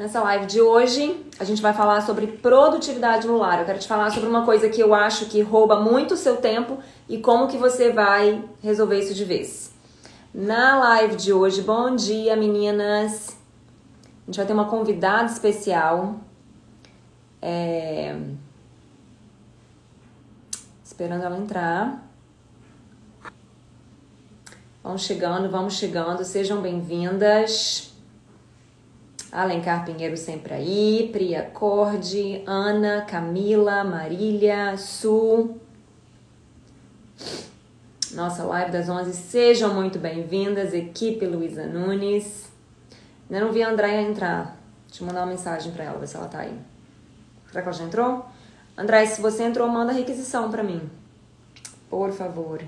Nessa live de hoje, a gente vai falar sobre produtividade no lar. Eu quero te falar sobre uma coisa que eu acho que rouba muito o seu tempo e como que você vai resolver isso de vez. Na live de hoje, bom dia, meninas. A gente vai ter uma convidada especial. É... Esperando ela entrar. Vamos chegando, vamos chegando. Sejam bem-vindas. Alencar Pinheiro sempre aí, Priya Corde, Ana, Camila, Marília, Su. Nossa live das 11. Sejam muito bem-vindas, equipe Luísa Nunes. Ainda não vi a Andréia entrar. Deixa eu mandar uma mensagem para ela, ver se ela tá aí. Será que ela já entrou? André, se você entrou, manda requisição para mim. Por favor.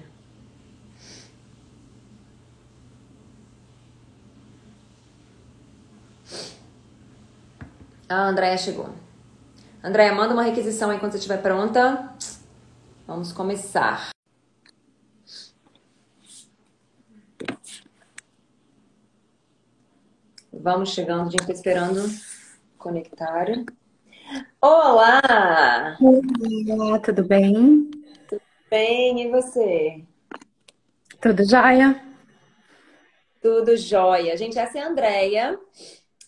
A Andréia chegou. Andréia, manda uma requisição aí quando você estiver pronta. Vamos começar. Vamos chegando, gente está esperando conectar. Olá! Olá, tudo bem? Tudo bem, e você? Tudo jóia? Tudo jóia. Gente, essa é a Andréia.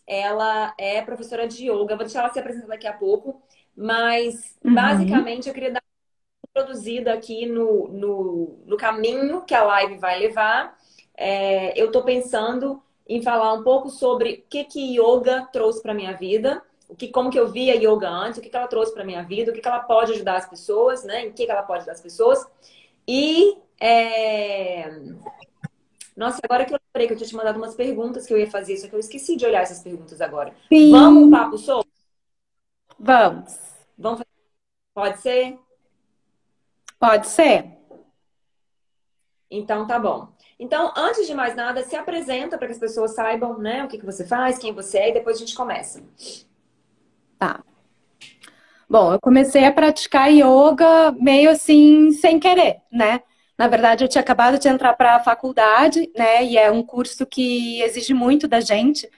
Ela é professora de yoga. Vou deixar ela se apresentar daqui a pouco. Mas, uhum. basicamente, eu queria dar uma introduzida aqui no, no, no, caminho que a live vai levar. É, eu estou pensando em falar um pouco sobre o que, que yoga trouxe para minha vida, o que, como que eu via yoga antes, o que, que ela trouxe para minha vida, o que, que ela pode ajudar as pessoas, né? Em que, que ela pode ajudar as pessoas. E é, nossa, agora que eu lembrei que eu tinha te mandado umas perguntas que eu ia fazer, só que eu esqueci de olhar essas perguntas agora. Sim. Vamos papo solto? Vamos. Vamos fazer... Pode ser? Pode ser. Então tá bom. Então, antes de mais nada, se apresenta para que as pessoas saibam, né, o que, que você faz, quem você é, e depois a gente começa. Tá. Bom, eu comecei a praticar yoga meio assim, sem querer, né? Na verdade, eu tinha acabado de entrar para a faculdade, né? E é um curso que exige muito da gente.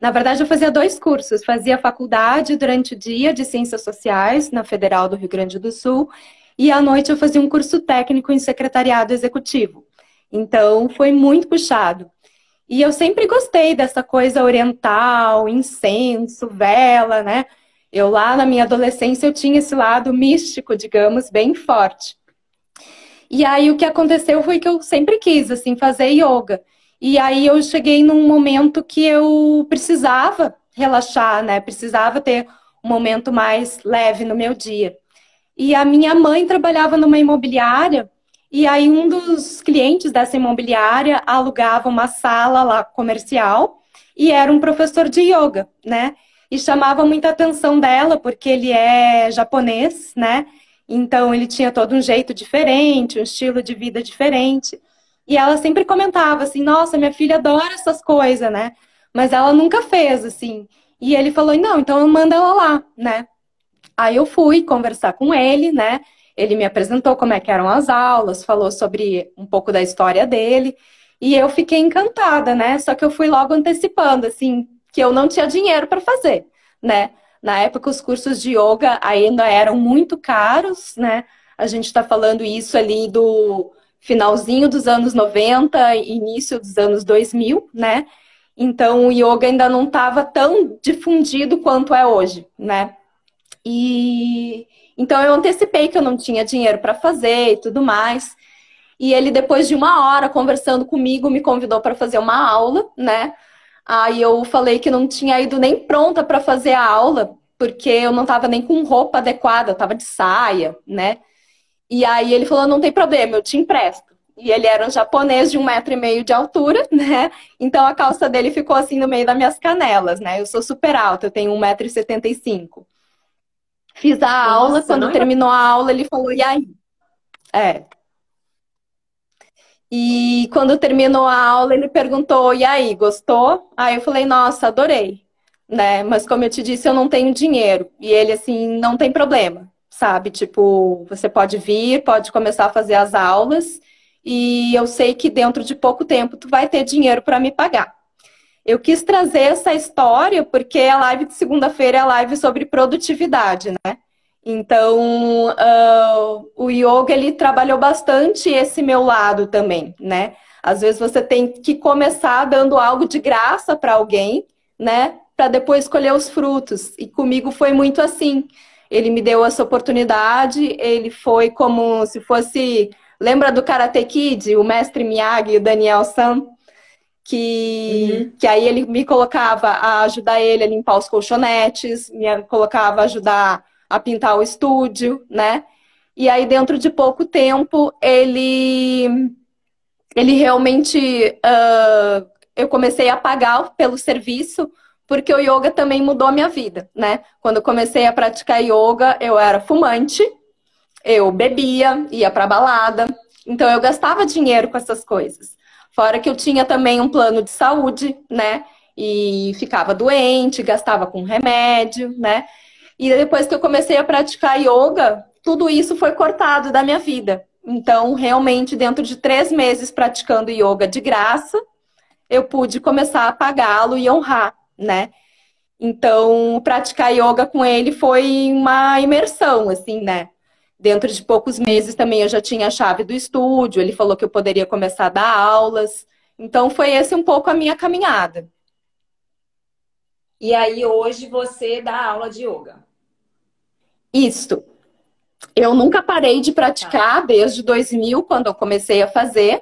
Na verdade, eu fazia dois cursos. Fazia faculdade durante o dia de Ciências Sociais, na Federal do Rio Grande do Sul, e à noite eu fazia um curso técnico em secretariado executivo. Então, foi muito puxado. E eu sempre gostei dessa coisa oriental, incenso, vela, né? Eu lá na minha adolescência eu tinha esse lado místico, digamos, bem forte. E aí o que aconteceu foi que eu sempre quis assim fazer yoga. E aí eu cheguei num momento que eu precisava relaxar, né? Precisava ter um momento mais leve no meu dia. E a minha mãe trabalhava numa imobiliária e aí um dos clientes dessa imobiliária alugava uma sala lá comercial e era um professor de yoga, né? E chamava muita atenção dela porque ele é japonês, né? Então ele tinha todo um jeito diferente, um estilo de vida diferente. E ela sempre comentava assim: "Nossa, minha filha adora essas coisas, né?" Mas ela nunca fez assim. E ele falou: "Não, então manda ela lá, né?" Aí eu fui conversar com ele, né? Ele me apresentou como é que eram as aulas, falou sobre um pouco da história dele, e eu fiquei encantada, né? Só que eu fui logo antecipando assim, que eu não tinha dinheiro para fazer, né? Na época, os cursos de yoga ainda eram muito caros, né? A gente está falando isso ali do finalzinho dos anos 90, início dos anos 2000, né? Então, o yoga ainda não estava tão difundido quanto é hoje, né? E então eu antecipei que eu não tinha dinheiro para fazer e tudo mais. E ele, depois de uma hora conversando comigo, me convidou para fazer uma aula, né? Aí eu falei que não tinha ido nem pronta para fazer a aula, porque eu não estava nem com roupa adequada, eu estava de saia, né? E aí ele falou: não tem problema, eu te empresto. E ele era um japonês de um metro e meio de altura, né? Então a calça dele ficou assim no meio das minhas canelas, né? Eu sou super alta, eu tenho 1,75m. Fiz a Nossa, aula, quando terminou a aula, ele falou: e aí? É. E quando terminou a aula, ele perguntou: "E aí, gostou?" Aí eu falei: "Nossa, adorei." Né? Mas como eu te disse, eu não tenho dinheiro. E ele assim, não tem problema, sabe? Tipo, você pode vir, pode começar a fazer as aulas e eu sei que dentro de pouco tempo tu vai ter dinheiro para me pagar. Eu quis trazer essa história porque a live de segunda-feira é a live sobre produtividade, né? Então, uh, o yoga ele trabalhou bastante esse meu lado também, né? Às vezes você tem que começar dando algo de graça para alguém, né? Para depois colher os frutos. E comigo foi muito assim. Ele me deu essa oportunidade, ele foi como se fosse. Lembra do Karate Kid, o mestre Miyagi, o Daniel San? Que, uhum. que aí ele me colocava a ajudar ele a limpar os colchonetes, me colocava a ajudar a pintar o estúdio, né? E aí, dentro de pouco tempo, ele ele realmente uh, eu comecei a pagar pelo serviço porque o yoga também mudou a minha vida, né? Quando eu comecei a praticar yoga, eu era fumante, eu bebia, ia para balada, então eu gastava dinheiro com essas coisas. Fora que eu tinha também um plano de saúde, né? E ficava doente, gastava com remédio, né? E depois que eu comecei a praticar yoga, tudo isso foi cortado da minha vida. Então, realmente, dentro de três meses praticando yoga de graça, eu pude começar a pagá-lo e honrar, né? Então, praticar yoga com ele foi uma imersão, assim, né? Dentro de poucos meses também eu já tinha a chave do estúdio, ele falou que eu poderia começar a dar aulas. Então, foi esse um pouco a minha caminhada. E aí, hoje você dá aula de yoga? Isso. Eu nunca parei de praticar desde 2000, quando eu comecei a fazer.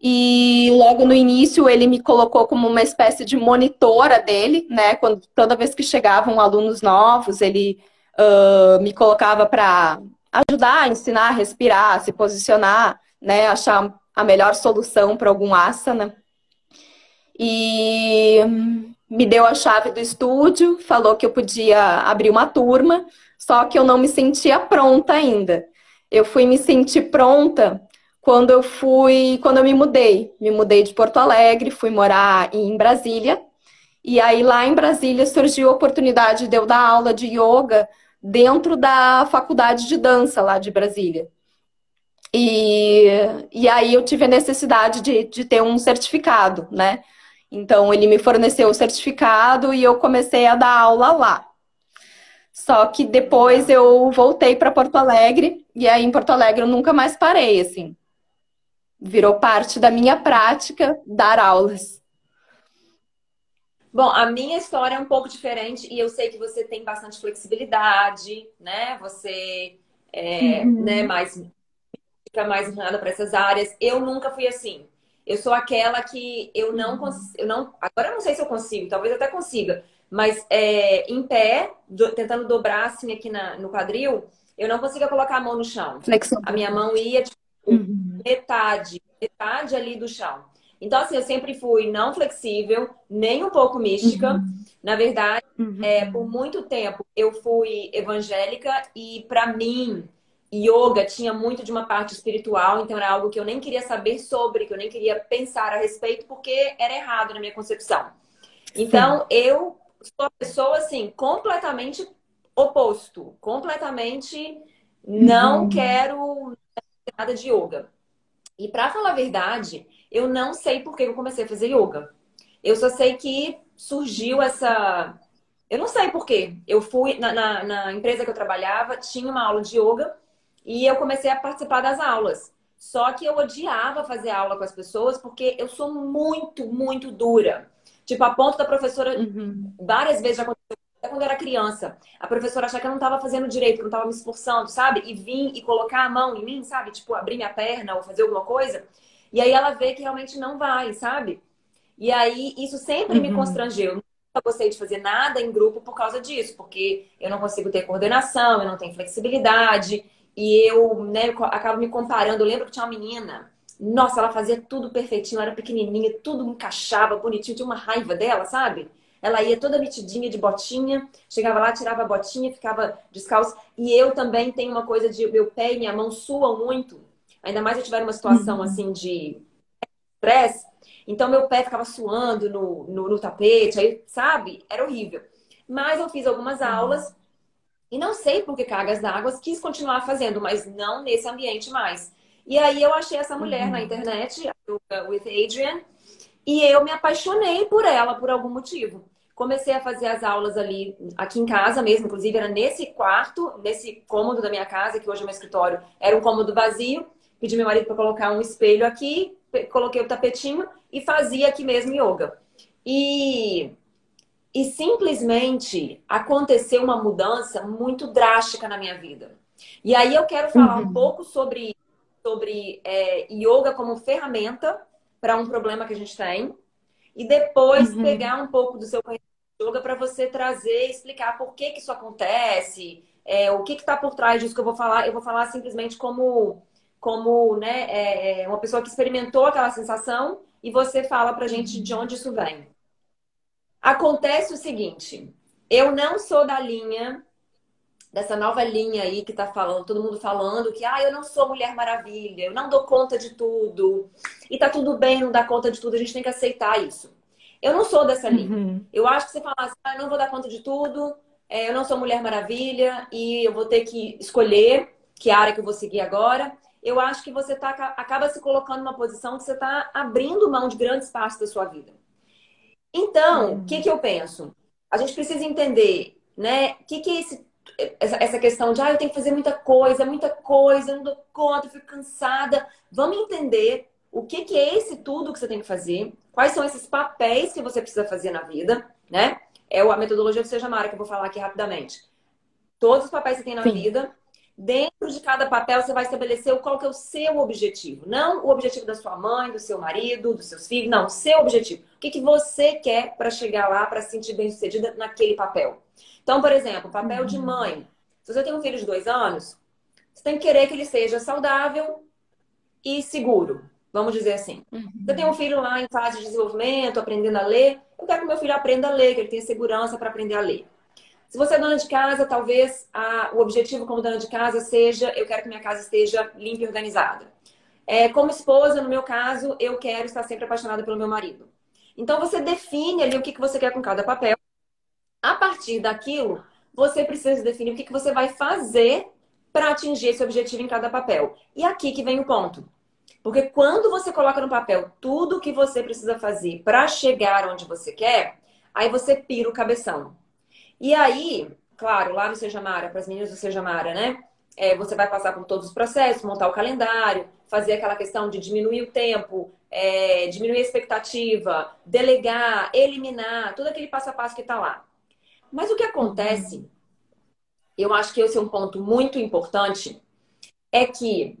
E logo no início ele me colocou como uma espécie de monitora dele, né? Quando toda vez que chegavam alunos novos, ele uh, me colocava para ajudar ensinar a respirar, se posicionar, né? Achar a melhor solução para algum asana. E me deu a chave do estúdio, falou que eu podia abrir uma turma. Só que eu não me sentia pronta ainda. Eu fui me sentir pronta quando eu fui, quando eu me mudei. Me mudei de Porto Alegre, fui morar em Brasília. E aí lá em Brasília surgiu a oportunidade de eu dar aula de yoga dentro da faculdade de dança lá de Brasília. E, e aí eu tive a necessidade de, de ter um certificado, né? Então ele me forneceu o certificado e eu comecei a dar aula lá. Só que depois eu voltei para Porto Alegre e aí em Porto Alegre eu nunca mais parei, assim. Virou parte da minha prática dar aulas. Bom, a minha história é um pouco diferente e eu sei que você tem bastante flexibilidade, né? Você é uhum. né, mais fica mais inclinada para essas áreas. Eu nunca fui assim. Eu sou aquela que eu não uhum. consigo, eu não, agora eu não sei se eu consigo, talvez eu até consiga, mas é, em pé, do, tentando dobrar assim aqui na, no quadril, eu não conseguia colocar a mão no chão. Flexão. A minha mão ia tipo, uhum. metade, metade ali do chão. Então, assim, eu sempre fui não flexível, nem um pouco mística. Uhum. Na verdade, uhum. é, por muito tempo eu fui evangélica e, para mim, yoga tinha muito de uma parte espiritual, então era algo que eu nem queria saber sobre, que eu nem queria pensar a respeito, porque era errado na minha concepção. Então, Sim. eu sou uma pessoa assim, completamente oposto, completamente não uhum. quero nada de yoga. E para falar a verdade, eu não sei por que eu comecei a fazer yoga. Eu só sei que surgiu essa. Eu não sei por quê. Eu fui na, na, na empresa que eu trabalhava, tinha uma aula de yoga e eu comecei a participar das aulas. Só que eu odiava fazer aula com as pessoas porque eu sou muito, muito dura. Tipo, a ponto da professora, uhum. várias vezes já aconteceu, até quando eu era criança, a professora achar que eu não estava fazendo direito, que eu não estava me esforçando, sabe? E vir e colocar a mão em mim, sabe? Tipo, abrir minha perna ou fazer alguma coisa. E aí ela vê que realmente não vai, sabe? E aí isso sempre uhum. me constrangeu. Eu nunca gostei de fazer nada em grupo por causa disso, porque eu não consigo ter coordenação, eu não tenho flexibilidade. E eu, né, eu acabo me comparando. Eu lembro que tinha uma menina nossa, ela fazia tudo perfeitinho, ela era pequenininha, tudo encaixava bonitinho, tinha uma raiva dela, sabe? Ela ia toda metidinha de botinha, chegava lá, tirava a botinha, ficava descalço. E eu também tenho uma coisa de meu pé e minha mão suam muito. Ainda mais se eu tiver uma situação uhum. assim de estresse. Então meu pé ficava suando no, no, no, tapete, aí, sabe? Era horrível. Mas eu fiz algumas uhum. aulas e não sei por que cargas d'água quis continuar fazendo, mas não nesse ambiente mais. E aí eu achei essa mulher uhum. na internet, a With Adrian, E eu me apaixonei por ela por algum motivo. Comecei a fazer as aulas ali, aqui em casa mesmo, inclusive era nesse quarto, nesse cômodo da minha casa, que hoje é meu escritório, era um cômodo vazio. Pedi meu marido para colocar um espelho aqui, coloquei o tapetinho e fazia aqui mesmo yoga. E, e simplesmente aconteceu uma mudança muito drástica na minha vida. E aí eu quero falar uhum. um pouco sobre, sobre é, yoga como ferramenta para um problema que a gente tem. E depois uhum. pegar um pouco do seu conhecimento de yoga para você trazer e explicar por que, que isso acontece, é, o que está por trás disso que eu vou falar. Eu vou falar simplesmente como, como né, é, é uma pessoa que experimentou aquela sensação e você fala para gente de onde isso vem. Acontece o seguinte, eu não sou da linha dessa nova linha aí que tá falando, todo mundo falando que ah, eu não sou mulher maravilha, eu não dou conta de tudo. E tá tudo bem não dar conta de tudo, a gente tem que aceitar isso. Eu não sou dessa linha. Uhum. Eu acho que você fala assim, ah, eu não vou dar conta de tudo, é, eu não sou mulher maravilha e eu vou ter que escolher que área que eu vou seguir agora. Eu acho que você tá, acaba se colocando numa posição que você está abrindo mão de grandes partes da sua vida. Então, o uhum. que, que eu penso? A gente precisa entender, né? O que, que é esse essa, essa questão de, ah, eu tenho que fazer muita coisa, muita coisa, eu não dou conta, eu fico cansada. Vamos entender o que, que é esse tudo que você tem que fazer, quais são esses papéis que você precisa fazer na vida, né? É a metodologia do Seja Mara que eu vou falar aqui rapidamente. Todos os papéis que você tem na Sim. vida, dentro de cada papel você vai estabelecer qual que é o seu objetivo. Não o objetivo da sua mãe, do seu marido, dos seus filhos, não, o seu objetivo. O que, que você quer para chegar lá, para se sentir bem sucedida naquele papel. Então, por exemplo, papel de uhum. mãe. Se você tem um filho de dois anos, você tem que querer que ele seja saudável e seguro. Vamos dizer assim. Uhum. Você tem um filho lá em fase de desenvolvimento, aprendendo a ler. Eu quero que meu filho aprenda a ler, que ele tenha segurança para aprender a ler. Se você é dona de casa, talvez a, o objetivo como dona de casa seja: eu quero que minha casa esteja limpa e organizada. É, como esposa, no meu caso, eu quero estar sempre apaixonada pelo meu marido. Então você define ali o que, que você quer com cada papel. A partir daquilo, você precisa definir o que, que você vai fazer para atingir esse objetivo em cada papel. E aqui que vem o ponto. Porque quando você coloca no papel tudo o que você precisa fazer para chegar onde você quer, aí você pira o cabeção. E aí, claro, lá no Seja Mara, para as meninas do Seja Mara, né? É, você vai passar por todos os processos, montar o calendário, fazer aquela questão de diminuir o tempo, é, diminuir a expectativa, delegar, eliminar, todo aquele passo a passo que está lá. Mas o que acontece, eu acho que esse é um ponto muito importante, é que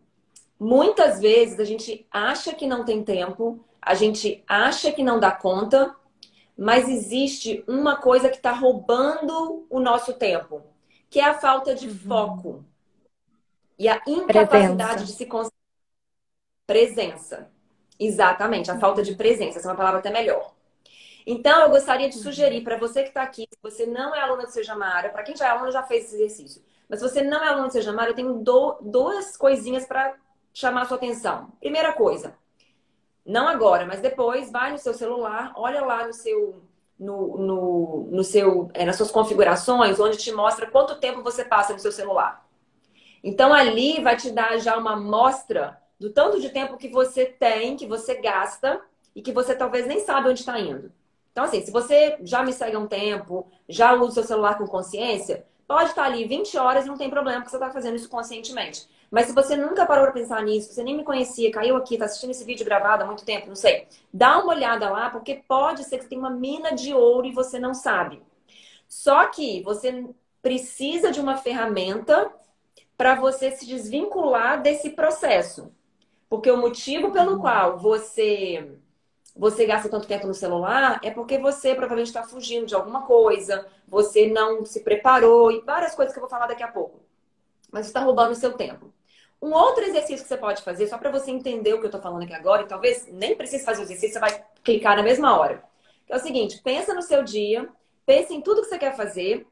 muitas vezes a gente acha que não tem tempo, a gente acha que não dá conta, mas existe uma coisa que está roubando o nosso tempo, que é a falta de uhum. foco e a incapacidade presença. de se concentrar. Presença. Exatamente, a falta de presença. Essa é uma palavra até melhor. Então, eu gostaria de sugerir para você que está aqui, se você não é aluna do Seja Mara, para quem já é aluna já fez esse exercício, mas se você não é aluna do Seja Mara, eu tenho do, duas coisinhas para chamar a sua atenção. Primeira coisa, não agora, mas depois, vai no seu celular, olha lá no seu, no, no, no seu, é, nas suas configurações, onde te mostra quanto tempo você passa no seu celular. Então, ali vai te dar já uma amostra do tanto de tempo que você tem, que você gasta e que você talvez nem sabe onde está indo. Então, assim, se você já me segue há um tempo, já usa o seu celular com consciência, pode estar ali 20 horas e não tem problema, porque você está fazendo isso conscientemente. Mas se você nunca parou para pensar nisso, você nem me conhecia, caiu aqui, está assistindo esse vídeo gravado há muito tempo, não sei, dá uma olhada lá, porque pode ser que você tenha uma mina de ouro e você não sabe. Só que você precisa de uma ferramenta para você se desvincular desse processo. Porque o motivo pelo qual você você gasta tanto tempo no celular é porque você provavelmente está fugindo de alguma coisa, você não se preparou e várias coisas que eu vou falar daqui a pouco. Mas está roubando o seu tempo. Um outro exercício que você pode fazer, só para você entender o que eu estou falando aqui agora, e talvez nem precise fazer o exercício, você vai clicar na mesma hora. É o seguinte: pensa no seu dia, pensa em tudo que você quer fazer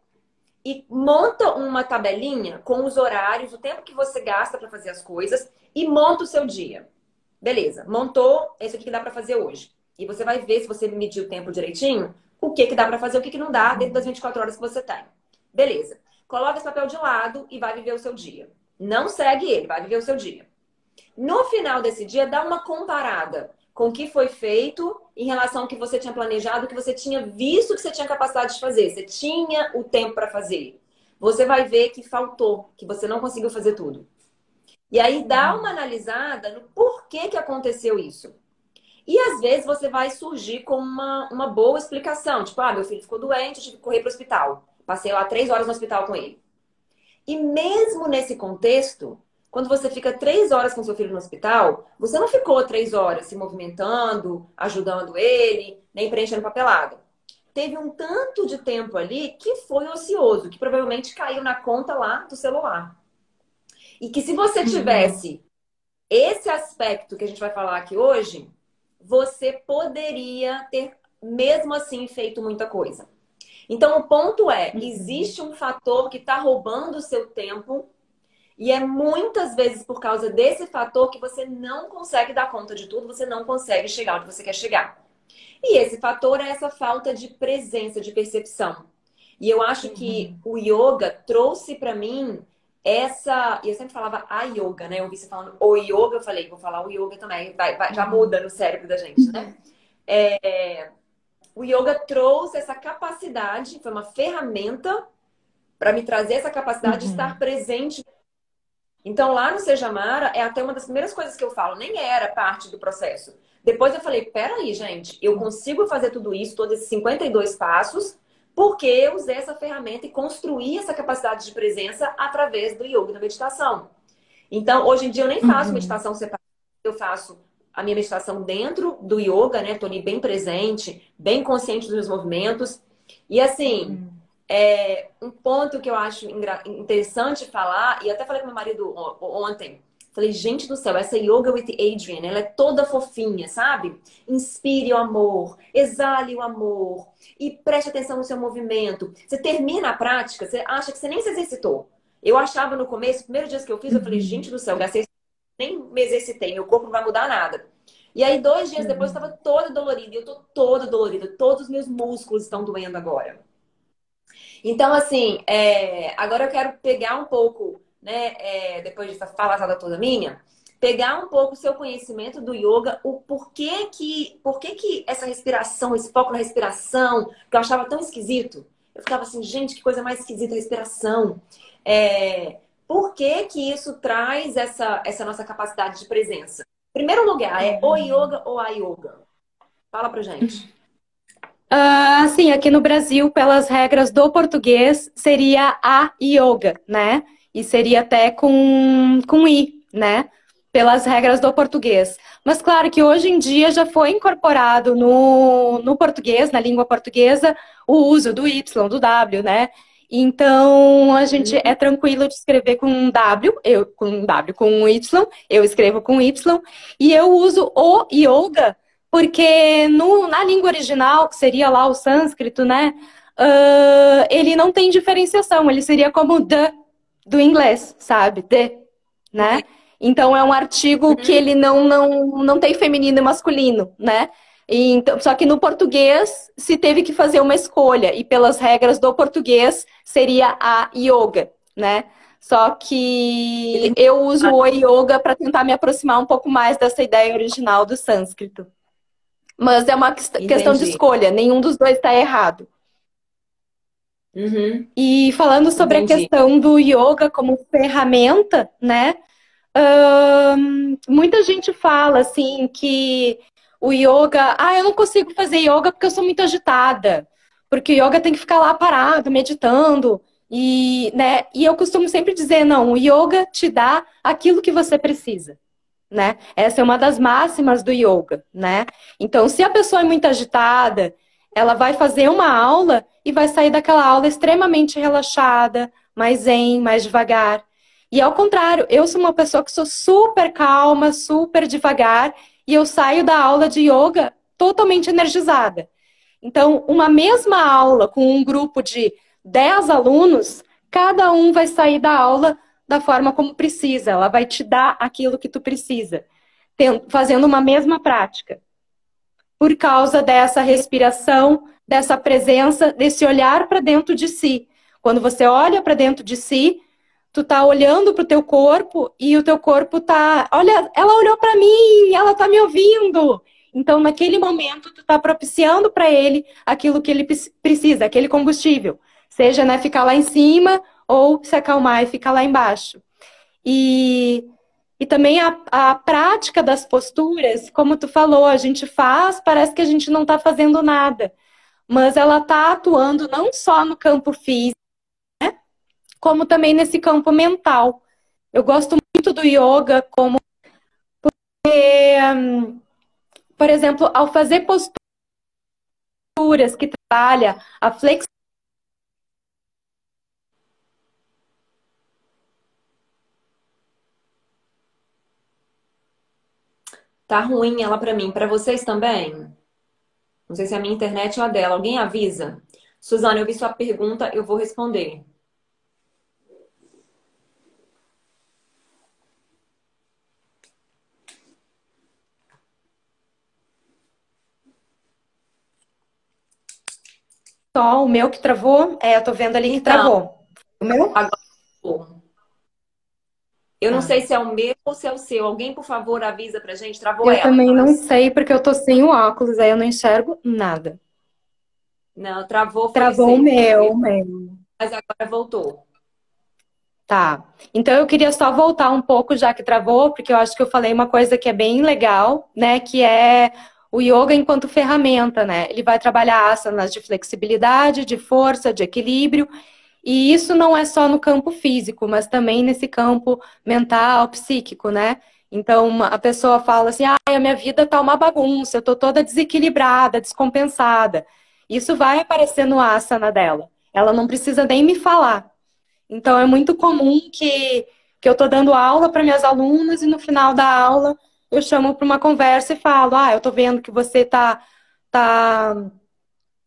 e monta uma tabelinha com os horários, o tempo que você gasta para fazer as coisas e monta o seu dia. Beleza, montou, esse aqui que dá para fazer hoje. E você vai ver, se você medir o tempo direitinho, o que, que dá para fazer, o que, que não dá dentro das 24 horas que você tem. Beleza. Coloca esse papel de lado e vai viver o seu dia. Não segue ele, vai viver o seu dia. No final desse dia, dá uma comparada. com o que foi feito em relação ao que você tinha planejado, que você tinha visto que você tinha capacidade de fazer, você tinha o tempo para fazer. Você vai ver que faltou, que você não conseguiu fazer tudo. E aí dá uma analisada no porquê que aconteceu isso. E às vezes você vai surgir com uma, uma boa explicação. Tipo, ah, meu filho ficou doente, eu tive que correr para o hospital. Passei lá três horas no hospital com ele. E mesmo nesse contexto, quando você fica três horas com seu filho no hospital, você não ficou três horas se movimentando, ajudando ele, nem preenchendo papelada. Teve um tanto de tempo ali que foi ocioso, que provavelmente caiu na conta lá do celular. E que se você uhum. tivesse esse aspecto que a gente vai falar aqui hoje, você poderia ter, mesmo assim, feito muita coisa. Então, o ponto é: uhum. existe um fator que está roubando o seu tempo e é muitas vezes por causa desse fator que você não consegue dar conta de tudo, você não consegue chegar onde você quer chegar. E esse fator é essa falta de presença, de percepção. E eu acho uhum. que o yoga trouxe para mim essa. E eu sempre falava a yoga, né? Eu ouvi você falando o yoga, eu falei, vou falar o yoga também, vai, vai, já uhum. muda no cérebro da gente, né? É, o yoga trouxe essa capacidade, foi uma ferramenta para me trazer essa capacidade uhum. de estar presente então, lá no Seja Mara, é até uma das primeiras coisas que eu falo, nem era parte do processo. Depois eu falei, peraí, gente, eu consigo fazer tudo isso, todos esses 52 passos, porque eu usei essa ferramenta e construí essa capacidade de presença através do yoga e da meditação. Então, hoje em dia eu nem faço uhum. meditação separada, eu faço a minha meditação dentro do yoga, né? Tô ali bem presente, bem consciente dos meus movimentos. E assim, uhum. É, um ponto que eu acho interessante falar, e até falei com meu marido ontem, falei, gente do céu, essa Yoga with Adrian, ela é toda fofinha, sabe? Inspire o amor, exale o amor e preste atenção no seu movimento. Você termina a prática, você acha que você nem se exercitou. Eu achava no começo, os primeiros dias que eu fiz, eu falei, uhum. gente do céu, gastei, nem me exercitei, meu corpo não vai mudar nada. E aí, dois dias depois, eu estava toda dolorida. E eu tô toda dolorida. Todos os meus músculos estão doendo agora. Então, assim, é, agora eu quero pegar um pouco, né, é, depois dessa falação toda minha, pegar um pouco o seu conhecimento do yoga, o porquê que, porquê que essa respiração, esse foco na respiração, que eu achava tão esquisito. Eu ficava assim, gente, que coisa mais esquisita a respiração. É, por que que isso traz essa, essa nossa capacidade de presença? Primeiro lugar, é o yoga ou a yoga? Fala pra gente. Uh, sim, aqui no Brasil, pelas regras do português, seria a yoga, né? E seria até com, com i, né? Pelas regras do português. Mas claro que hoje em dia já foi incorporado no, no português, na língua portuguesa, o uso do y, do w, né? Então a gente é tranquilo de escrever com W, eu com W, com Y, eu escrevo com Y, e eu uso o yoga porque no, na língua original, que seria lá o sânscrito, né? Uh, ele não tem diferenciação, ele seria como the do inglês, sabe? The, né? Então é um artigo uhum. que ele não, não, não tem feminino e masculino, né? E, então, só que no português se teve que fazer uma escolha, e pelas regras do português seria a yoga, né? Só que eu uso o yoga para tentar me aproximar um pouco mais dessa ideia original do sânscrito. Mas é uma Entendi. questão de escolha, nenhum dos dois está errado. Uhum. E falando sobre Entendi. a questão do yoga como ferramenta, né? muita gente fala assim que o yoga, ah, eu não consigo fazer yoga porque eu sou muito agitada, porque o yoga tem que ficar lá parado, meditando. E, né, e eu costumo sempre dizer, não, o yoga te dá aquilo que você precisa né? Essa é uma das máximas do yoga, né? Então, se a pessoa é muito agitada, ela vai fazer uma aula e vai sair daquela aula extremamente relaxada, mais zen, mais devagar. E ao contrário, eu sou uma pessoa que sou super calma, super devagar, e eu saio da aula de yoga totalmente energizada. Então, uma mesma aula com um grupo de 10 alunos, cada um vai sair da aula da forma como precisa, ela vai te dar aquilo que tu precisa, fazendo uma mesma prática. Por causa dessa respiração, dessa presença, desse olhar para dentro de si. Quando você olha para dentro de si, tu tá olhando pro teu corpo e o teu corpo tá, olha, ela olhou para mim, ela tá me ouvindo. Então, naquele momento, tu está propiciando para ele aquilo que ele precisa, aquele combustível. Seja né, ficar lá em cima ou se acalmar e ficar lá embaixo. E, e também a, a prática das posturas, como tu falou, a gente faz, parece que a gente não está fazendo nada. Mas ela está atuando não só no campo físico, né, como também nesse campo mental. Eu gosto muito do yoga como porque, hum, por exemplo, ao fazer posturas que trabalha a flexibilidade Tá ruim ela para mim. Para vocês também? Não sei se é a minha internet ou a dela. Alguém avisa? Suzana, eu vi sua pergunta, eu vou responder. Só o meu que travou? É, eu tô vendo ali que então, travou. O meu? Agora eu não ah. sei se é o meu ou se é o seu. Alguém, por favor, avisa pra gente. Travou eu ela. Eu também não sei, porque eu tô sem o óculos, aí eu não enxergo nada. Não, travou. Travou o meu, o meu. Mas agora voltou. Tá. Então eu queria só voltar um pouco, já que travou, porque eu acho que eu falei uma coisa que é bem legal, né? Que é o yoga enquanto ferramenta, né? Ele vai trabalhar asanas de flexibilidade, de força, de equilíbrio e isso não é só no campo físico, mas também nesse campo mental, psíquico, né? Então, a pessoa fala assim: ah, a minha vida tá uma bagunça, eu tô toda desequilibrada, descompensada. Isso vai aparecer no asana dela. Ela não precisa nem me falar. Então, é muito comum que, que eu tô dando aula para minhas alunas e no final da aula eu chamo para uma conversa e falo: ah, eu tô vendo que você tá, tá,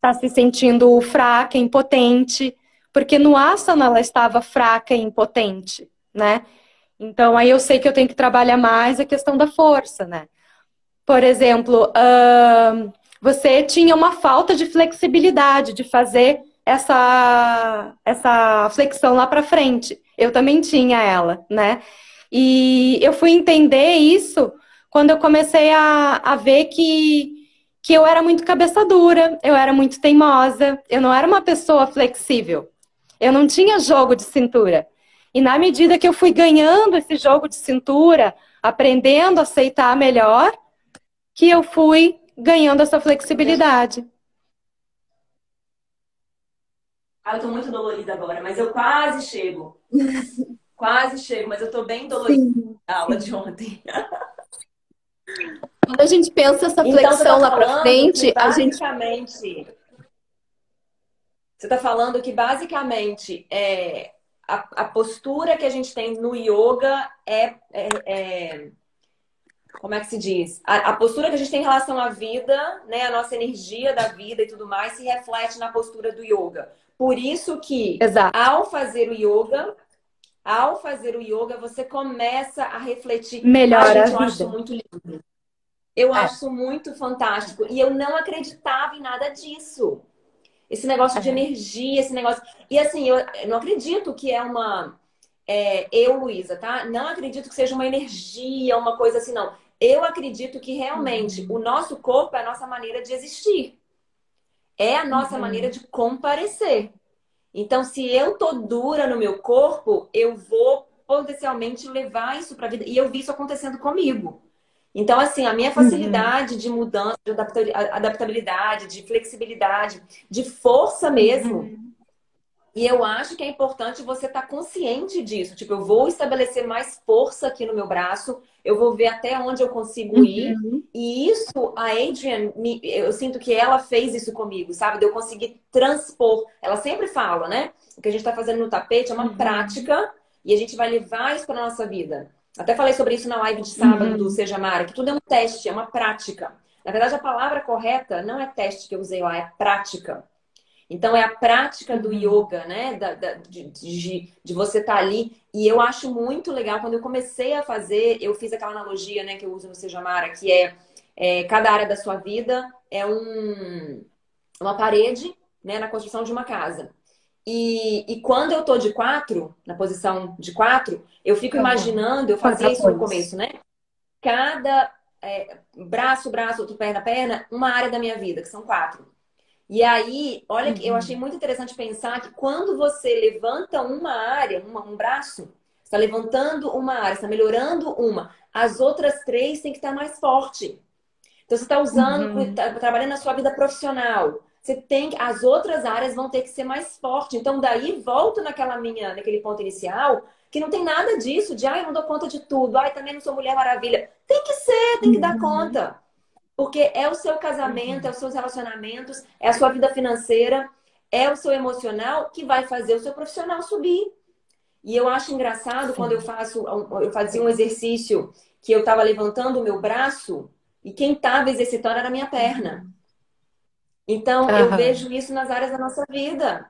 tá se sentindo fraca, impotente porque no asana ela estava fraca e impotente, né? Então aí eu sei que eu tenho que trabalhar mais a questão da força, né? Por exemplo, uh, você tinha uma falta de flexibilidade de fazer essa essa flexão lá para frente. Eu também tinha ela, né? E eu fui entender isso quando eu comecei a, a ver que, que eu era muito cabeça dura, eu era muito teimosa, eu não era uma pessoa flexível. Eu não tinha jogo de cintura. E na medida que eu fui ganhando esse jogo de cintura, aprendendo a aceitar melhor, que eu fui ganhando essa flexibilidade. Ah, eu tô muito dolorida agora, mas eu quase chego. quase chego, mas eu tô bem dolorida Sim. na aula de ontem. Quando a gente pensa essa então, flexão então, lá pra frente, a gente você está falando que basicamente é, a, a, postura que a gente tem no yoga é, é, é como é que se diz? A, a, postura que a gente tem em relação à vida, né, a nossa energia da vida e tudo mais, se reflete na postura do yoga. Por isso que, Exato. ao fazer o yoga, ao fazer o yoga, você começa a refletir. Melhor a, gente, eu acho muito lindo. Eu é. acho muito fantástico. E eu não acreditava em nada disso. Esse negócio de energia, esse negócio. E assim, eu não acredito que é uma. É, eu, Luísa, tá? Não acredito que seja uma energia, uma coisa assim, não. Eu acredito que realmente uhum. o nosso corpo é a nossa maneira de existir. É a nossa uhum. maneira de comparecer. Então, se eu tô dura no meu corpo, eu vou potencialmente levar isso para vida. E eu vi isso acontecendo comigo. Então, assim, a minha facilidade uhum. de mudança, de adaptabilidade, de flexibilidade, de força mesmo. Uhum. E eu acho que é importante você estar tá consciente disso. Tipo, eu vou estabelecer mais força aqui no meu braço, eu vou ver até onde eu consigo ir. Uhum. E isso, a Adrian, eu sinto que ela fez isso comigo, sabe? De eu conseguir transpor. Ela sempre fala, né? O que a gente está fazendo no tapete é uma uhum. prática e a gente vai levar isso para nossa vida. Até falei sobre isso na live de sábado uhum. do Seja Mara, que tudo é um teste, é uma prática. Na verdade, a palavra correta não é teste que eu usei lá, é prática. Então, é a prática do uhum. yoga, né? Da, da, de, de, de, você estar tá ali. E eu acho muito legal. Quando eu comecei a fazer, eu fiz aquela analogia né, que eu uso no Seja Mara, que é, é cada área da sua vida é um, uma parede né, na construção de uma casa. E, e quando eu tô de quatro, na posição de quatro, eu fico tá imaginando, eu fazia isso no começo, né? Cada é, braço, braço, outro perna, perna, uma área da minha vida, que são quatro. E aí, olha, uhum. eu achei muito interessante pensar que quando você levanta uma área, uma, um braço, está levantando uma área, está melhorando uma, as outras três têm que estar mais forte. Então, você está usando, uhum. tá, trabalhando na sua vida profissional. Você tem as outras áreas vão ter que ser mais fortes. Então, daí volto naquela minha, naquele ponto inicial, que não tem nada disso, de ai, eu não dou conta de tudo, ai, também não sou mulher maravilha. Tem que ser, tem que uhum. dar conta. Porque é o seu casamento, é os seus relacionamentos, é a sua vida financeira, é o seu emocional que vai fazer o seu profissional subir. E eu acho engraçado Sim. quando eu faço, eu fazia um exercício que eu estava levantando o meu braço e quem estava exercitando era a minha perna. Então, uhum. eu vejo isso nas áreas da nossa vida.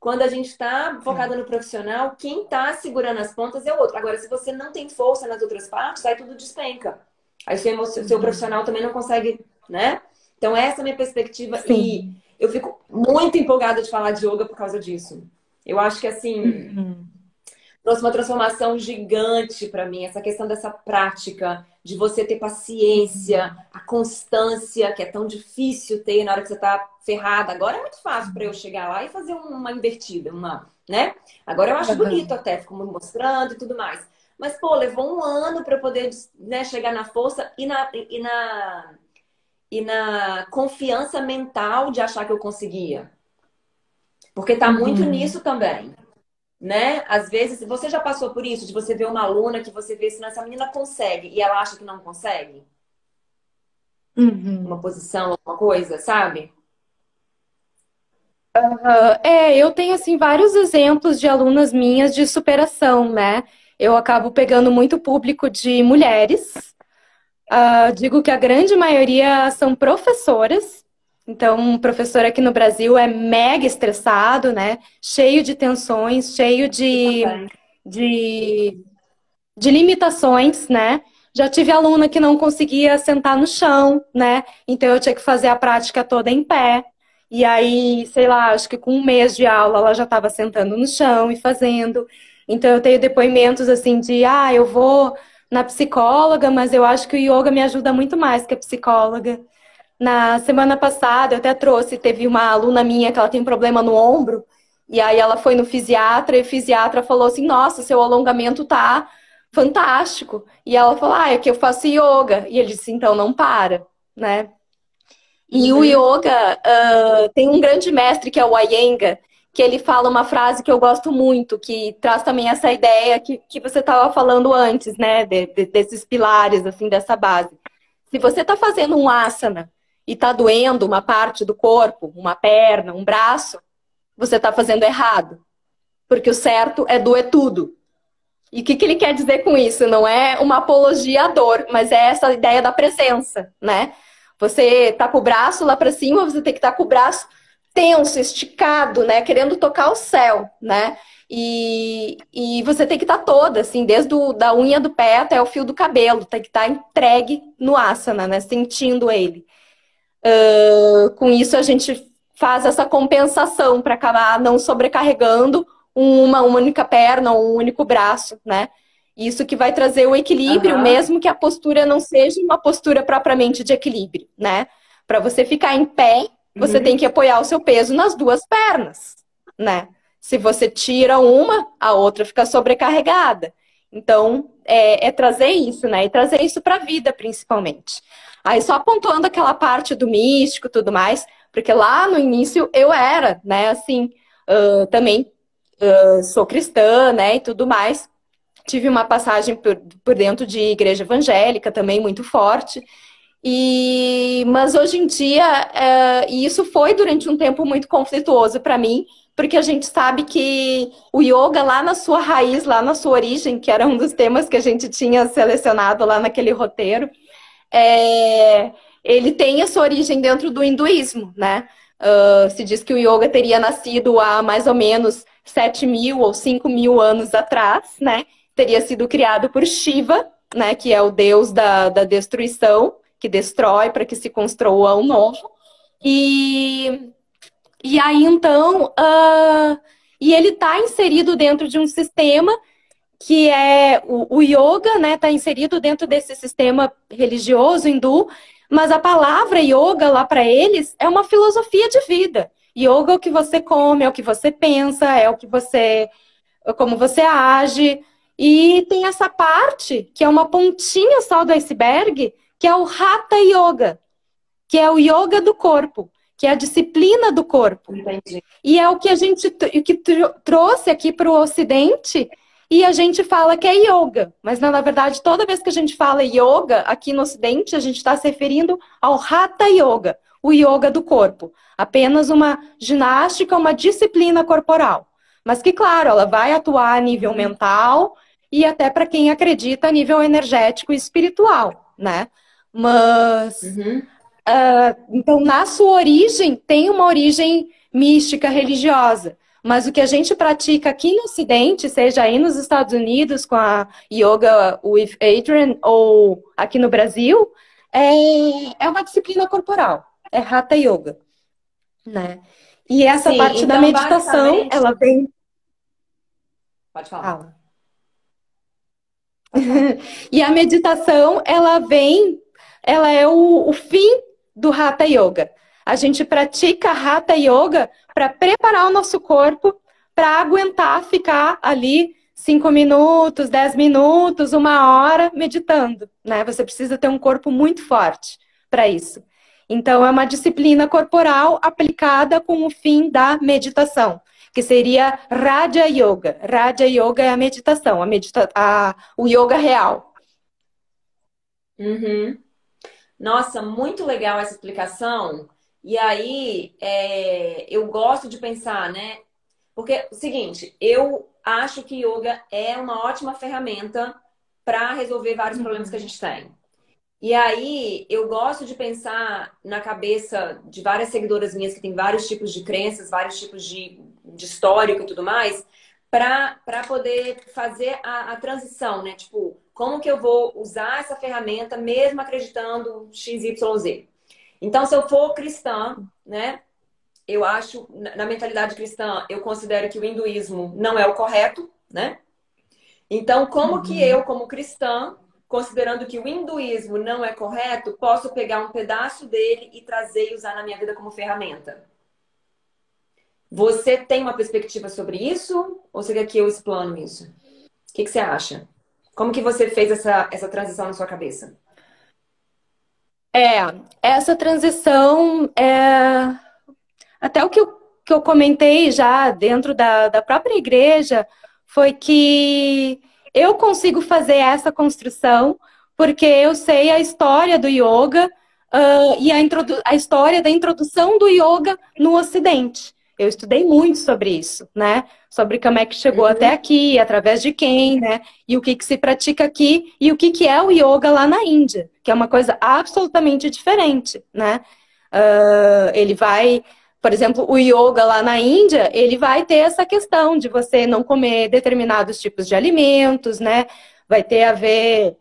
Quando a gente está focado no profissional, quem está segurando as pontas é o outro. Agora, se você não tem força nas outras partes, aí tudo despenca. Aí seu, seu uhum. profissional também não consegue, né? Então, essa é a minha perspectiva. Sim. E eu fico muito empolgada de falar de yoga por causa disso. Eu acho que, assim, uhum trouxe uma transformação gigante para mim, essa questão dessa prática, de você ter paciência, a constância, que é tão difícil ter na hora que você está ferrada. Agora é muito fácil para eu chegar lá e fazer uma invertida, uma, né? Agora eu acho bonito até, fico mostrando e tudo mais. Mas, pô, levou um ano para eu poder né, chegar na força e na, e, na, e na confiança mental de achar que eu conseguia. Porque tá muito uhum. nisso também né? Às vezes, você já passou por isso, de você ver uma aluna que você vê se essa menina consegue e ela acha que não consegue? Uhum. Uma posição, alguma coisa, sabe? Uh, é, eu tenho assim vários exemplos de alunas minhas de superação, né? Eu acabo pegando muito público de mulheres. Uh, digo que a grande maioria são professoras então, um professor aqui no Brasil é mega estressado, né? Cheio de tensões, cheio de, de, de limitações, né? Já tive aluna que não conseguia sentar no chão, né? Então eu tinha que fazer a prática toda em pé. E aí, sei lá, acho que com um mês de aula ela já estava sentando no chão e fazendo. Então eu tenho depoimentos assim de, ah, eu vou na psicóloga, mas eu acho que o yoga me ajuda muito mais que a psicóloga. Na semana passada, eu até trouxe, teve uma aluna minha que ela tem um problema no ombro, e aí ela foi no fisiatra, e o fisiatra falou assim: Nossa, seu alongamento tá fantástico. E ela falou: Ah, é que eu faço yoga. E ele disse: Então não para, né? E uhum. o yoga uh, tem um grande mestre que é o Iyengar, que ele fala uma frase que eu gosto muito, que traz também essa ideia que, que você estava falando antes, né? De, de, desses pilares, assim, dessa base. Se você está fazendo um asana e está doendo uma parte do corpo, uma perna, um braço, você está fazendo errado. Porque o certo é doer tudo. E o que, que ele quer dizer com isso? Não é uma apologia à dor, mas é essa ideia da presença, né? Você tá com o braço lá para cima, você tem que estar tá com o braço tenso, esticado, né? Querendo tocar o céu, né? E, e você tem que estar tá toda, assim, desde o, da unha do pé até o fio do cabelo, tem que estar tá entregue no asana, né? Sentindo ele. Uh, com isso, a gente faz essa compensação para acabar não sobrecarregando uma, única perna ou um único braço, né? Isso que vai trazer o equilíbrio, uhum. mesmo que a postura não seja uma postura propriamente de equilíbrio, né? Para você ficar em pé, você uhum. tem que apoiar o seu peso nas duas pernas, né? Se você tira uma, a outra fica sobrecarregada. Então, é, é trazer isso, né? E trazer isso para a vida, principalmente. Aí só pontuando aquela parte do místico e tudo mais, porque lá no início eu era, né, assim, uh, também uh, sou cristã, né, e tudo mais. Tive uma passagem por, por dentro de igreja evangélica também muito forte. E, mas hoje em dia, e isso foi durante um tempo muito conflituoso para mim, porque a gente sabe que o yoga lá na sua raiz, lá na sua origem, que era um dos temas que a gente tinha selecionado lá naquele roteiro, é, ele tem a sua origem dentro do hinduísmo, né? Uh, se diz que o yoga teria nascido há mais ou menos 7 mil ou 5 mil anos atrás, né? Teria sido criado por Shiva, né? Que é o deus da, da destruição, que destrói para que se construa um novo. E, e aí, então, uh, e ele está inserido dentro de um sistema que é o, o yoga, né? Está inserido dentro desse sistema religioso hindu, mas a palavra yoga lá para eles é uma filosofia de vida. Yoga é o que você come, é o que você pensa, é o que você, como você age. E tem essa parte que é uma pontinha só do iceberg, que é o Hatha Yoga, que é o yoga do corpo, que é a disciplina do corpo. Entendi. E é o que a gente que trouxe aqui para o Ocidente e a gente fala que é yoga, mas na verdade, toda vez que a gente fala yoga aqui no Ocidente, a gente está se referindo ao Hatha Yoga, o yoga do corpo. Apenas uma ginástica, uma disciplina corporal. Mas que, claro, ela vai atuar a nível mental e até para quem acredita a nível energético e espiritual, né? Mas. Uhum. Uh, então, na sua origem, tem uma origem mística, religiosa. Mas o que a gente pratica aqui no Ocidente, seja aí nos Estados Unidos com a Yoga with Adrian ou aqui no Brasil, é, é uma disciplina corporal, é Hatha Yoga, né? E essa Sim, parte então, da meditação, basicamente... ela vem... Pode falar. e a meditação, ela vem, ela é o, o fim do Hatha Yoga. A gente pratica Hatha Yoga para preparar o nosso corpo para aguentar ficar ali cinco minutos, dez minutos, uma hora meditando, né? Você precisa ter um corpo muito forte para isso. Então, é uma disciplina corporal aplicada com o fim da meditação, que seria Raja Yoga. Raja Yoga é a meditação, a medita a, o yoga real. Uhum. Nossa, muito legal essa explicação. E aí, é, eu gosto de pensar, né? Porque é o seguinte, eu acho que yoga é uma ótima ferramenta para resolver vários problemas que a gente tem. E aí, eu gosto de pensar na cabeça de várias seguidoras minhas que têm vários tipos de crenças, vários tipos de, de histórico e tudo mais, para poder fazer a, a transição, né? Tipo, como que eu vou usar essa ferramenta mesmo acreditando XYZ? Então, se eu for cristã, né? Eu acho, na mentalidade cristã, eu considero que o hinduísmo não é o correto, né? Então, como uhum. que eu, como cristã, considerando que o hinduísmo não é correto, posso pegar um pedaço dele e trazer e usar na minha vida como ferramenta? Você tem uma perspectiva sobre isso? Ou você quer que eu explano isso? O que, que você acha? Como que você fez essa, essa transição na sua cabeça? É, essa transição é até o que eu, que eu comentei já dentro da, da própria igreja foi que eu consigo fazer essa construção porque eu sei a história do yoga uh, e a, a história da introdução do yoga no Ocidente. Eu estudei muito sobre isso, né? Sobre como é que chegou uhum. até aqui, através de quem, né? E o que, que se pratica aqui e o que, que é o yoga lá na Índia, que é uma coisa absolutamente diferente, né? Uh, ele vai, por exemplo, o yoga lá na Índia, ele vai ter essa questão de você não comer determinados tipos de alimentos, né? Vai ter a ver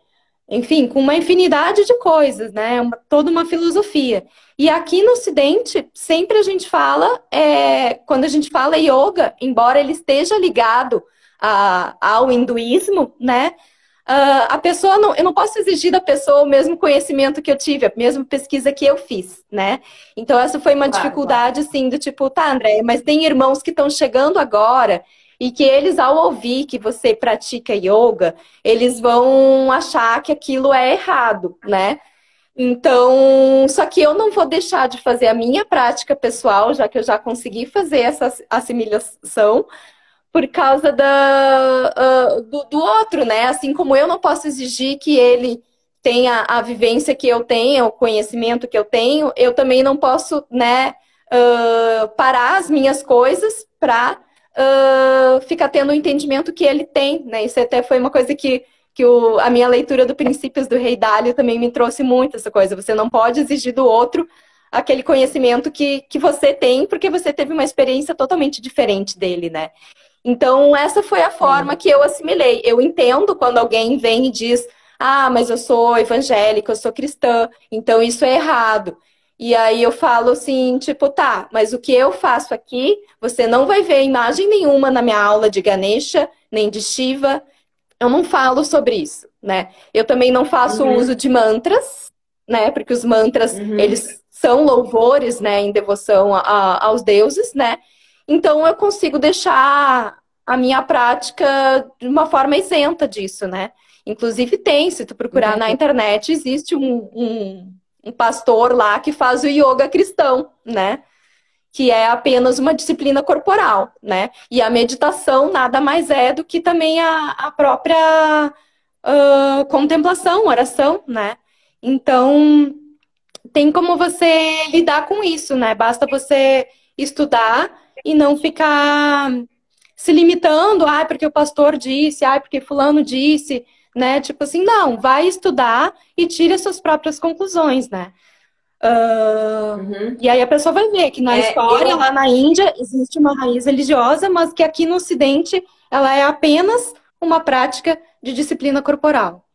enfim, com uma infinidade de coisas, né? Uma, toda uma filosofia. E aqui no Ocidente, sempre a gente fala, é, quando a gente fala yoga, embora ele esteja ligado a, ao hinduísmo, né? Uh, a pessoa não, eu não posso exigir da pessoa o mesmo conhecimento que eu tive, a mesma pesquisa que eu fiz, né? Então essa foi uma dificuldade, assim, do tipo, tá, André, mas tem irmãos que estão chegando agora e que eles, ao ouvir que você pratica yoga, eles vão achar que aquilo é errado, né? Então, só que eu não vou deixar de fazer a minha prática pessoal, já que eu já consegui fazer essa assimilação, por causa da, uh, do, do, outro, né? Assim como eu não posso exigir que ele tenha a vivência que eu tenho, o conhecimento que eu tenho, eu também não posso, né, uh, parar as minhas coisas para uh, fica tendo o entendimento que ele tem, né? Isso até foi uma coisa que, que o, a minha leitura do Princípios do Rei Dálio também me trouxe muito essa coisa. Você não pode exigir do outro aquele conhecimento que, que você tem, porque você teve uma experiência totalmente diferente dele, né? Então, essa foi a forma que eu assimilei. Eu entendo quando alguém vem e diz: Ah, mas eu sou evangélica, eu sou cristã, então isso é errado. E aí eu falo assim, tipo, tá, mas o que eu faço aqui, você não vai ver imagem nenhuma na minha aula de Ganesha, nem de Shiva. eu não falo sobre isso, né? Eu também não faço uhum. uso de mantras, né? Porque os mantras, uhum. eles são louvores, né? Em devoção a, aos deuses, né? Então eu consigo deixar a minha prática de uma forma isenta disso, né? Inclusive tem, se tu procurar uhum. na internet, existe um, um, um pastor lá que faz o yoga cristão, né? que é apenas uma disciplina corporal, né? E a meditação nada mais é do que também a, a própria uh, contemplação, oração, né? Então, tem como você lidar com isso, né? Basta você estudar e não ficar se limitando, ah, porque o pastor disse, ah, porque fulano disse, né? Tipo assim, não, vai estudar e tire as suas próprias conclusões, né? Uh, uhum. E aí a pessoa vai ver que na é, história, eu... lá na Índia, existe uma raiz religiosa, mas que aqui no Ocidente ela é apenas uma prática de disciplina corporal.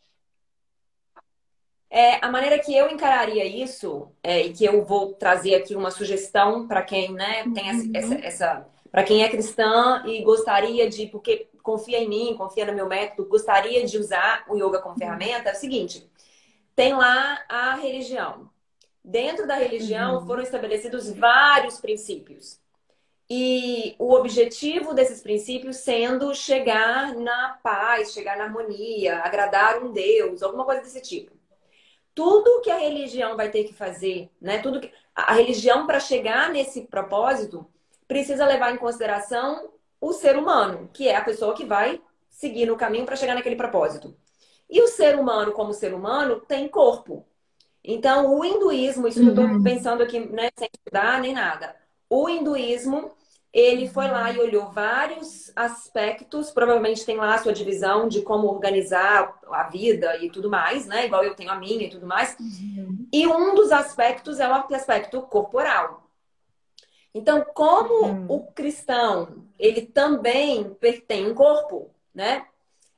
É, a maneira que eu encararia isso, é, e que eu vou trazer aqui uma sugestão para quem né, tem uhum. essa, essa para quem é cristã e gostaria de, porque confia em mim, confia no meu método, gostaria de usar o yoga como ferramenta, é o seguinte: tem lá a religião. Dentro da religião uhum. foram estabelecidos vários princípios. E o objetivo desses princípios sendo chegar na paz, chegar na harmonia, agradar um Deus, alguma coisa desse tipo. Tudo que a religião vai ter que fazer, né? Tudo que a religião para chegar nesse propósito precisa levar em consideração o ser humano, que é a pessoa que vai seguir no caminho para chegar naquele propósito. E o ser humano, como ser humano, tem corpo. Então, o hinduísmo, isso uhum. eu estou pensando aqui, né, sem estudar nem nada. O hinduísmo, ele foi lá e olhou vários aspectos, provavelmente tem lá a sua divisão de como organizar a vida e tudo mais, né? Igual eu tenho a minha e tudo mais. Uhum. E um dos aspectos é o aspecto corporal. Então, como uhum. o cristão, ele também tem um corpo, né?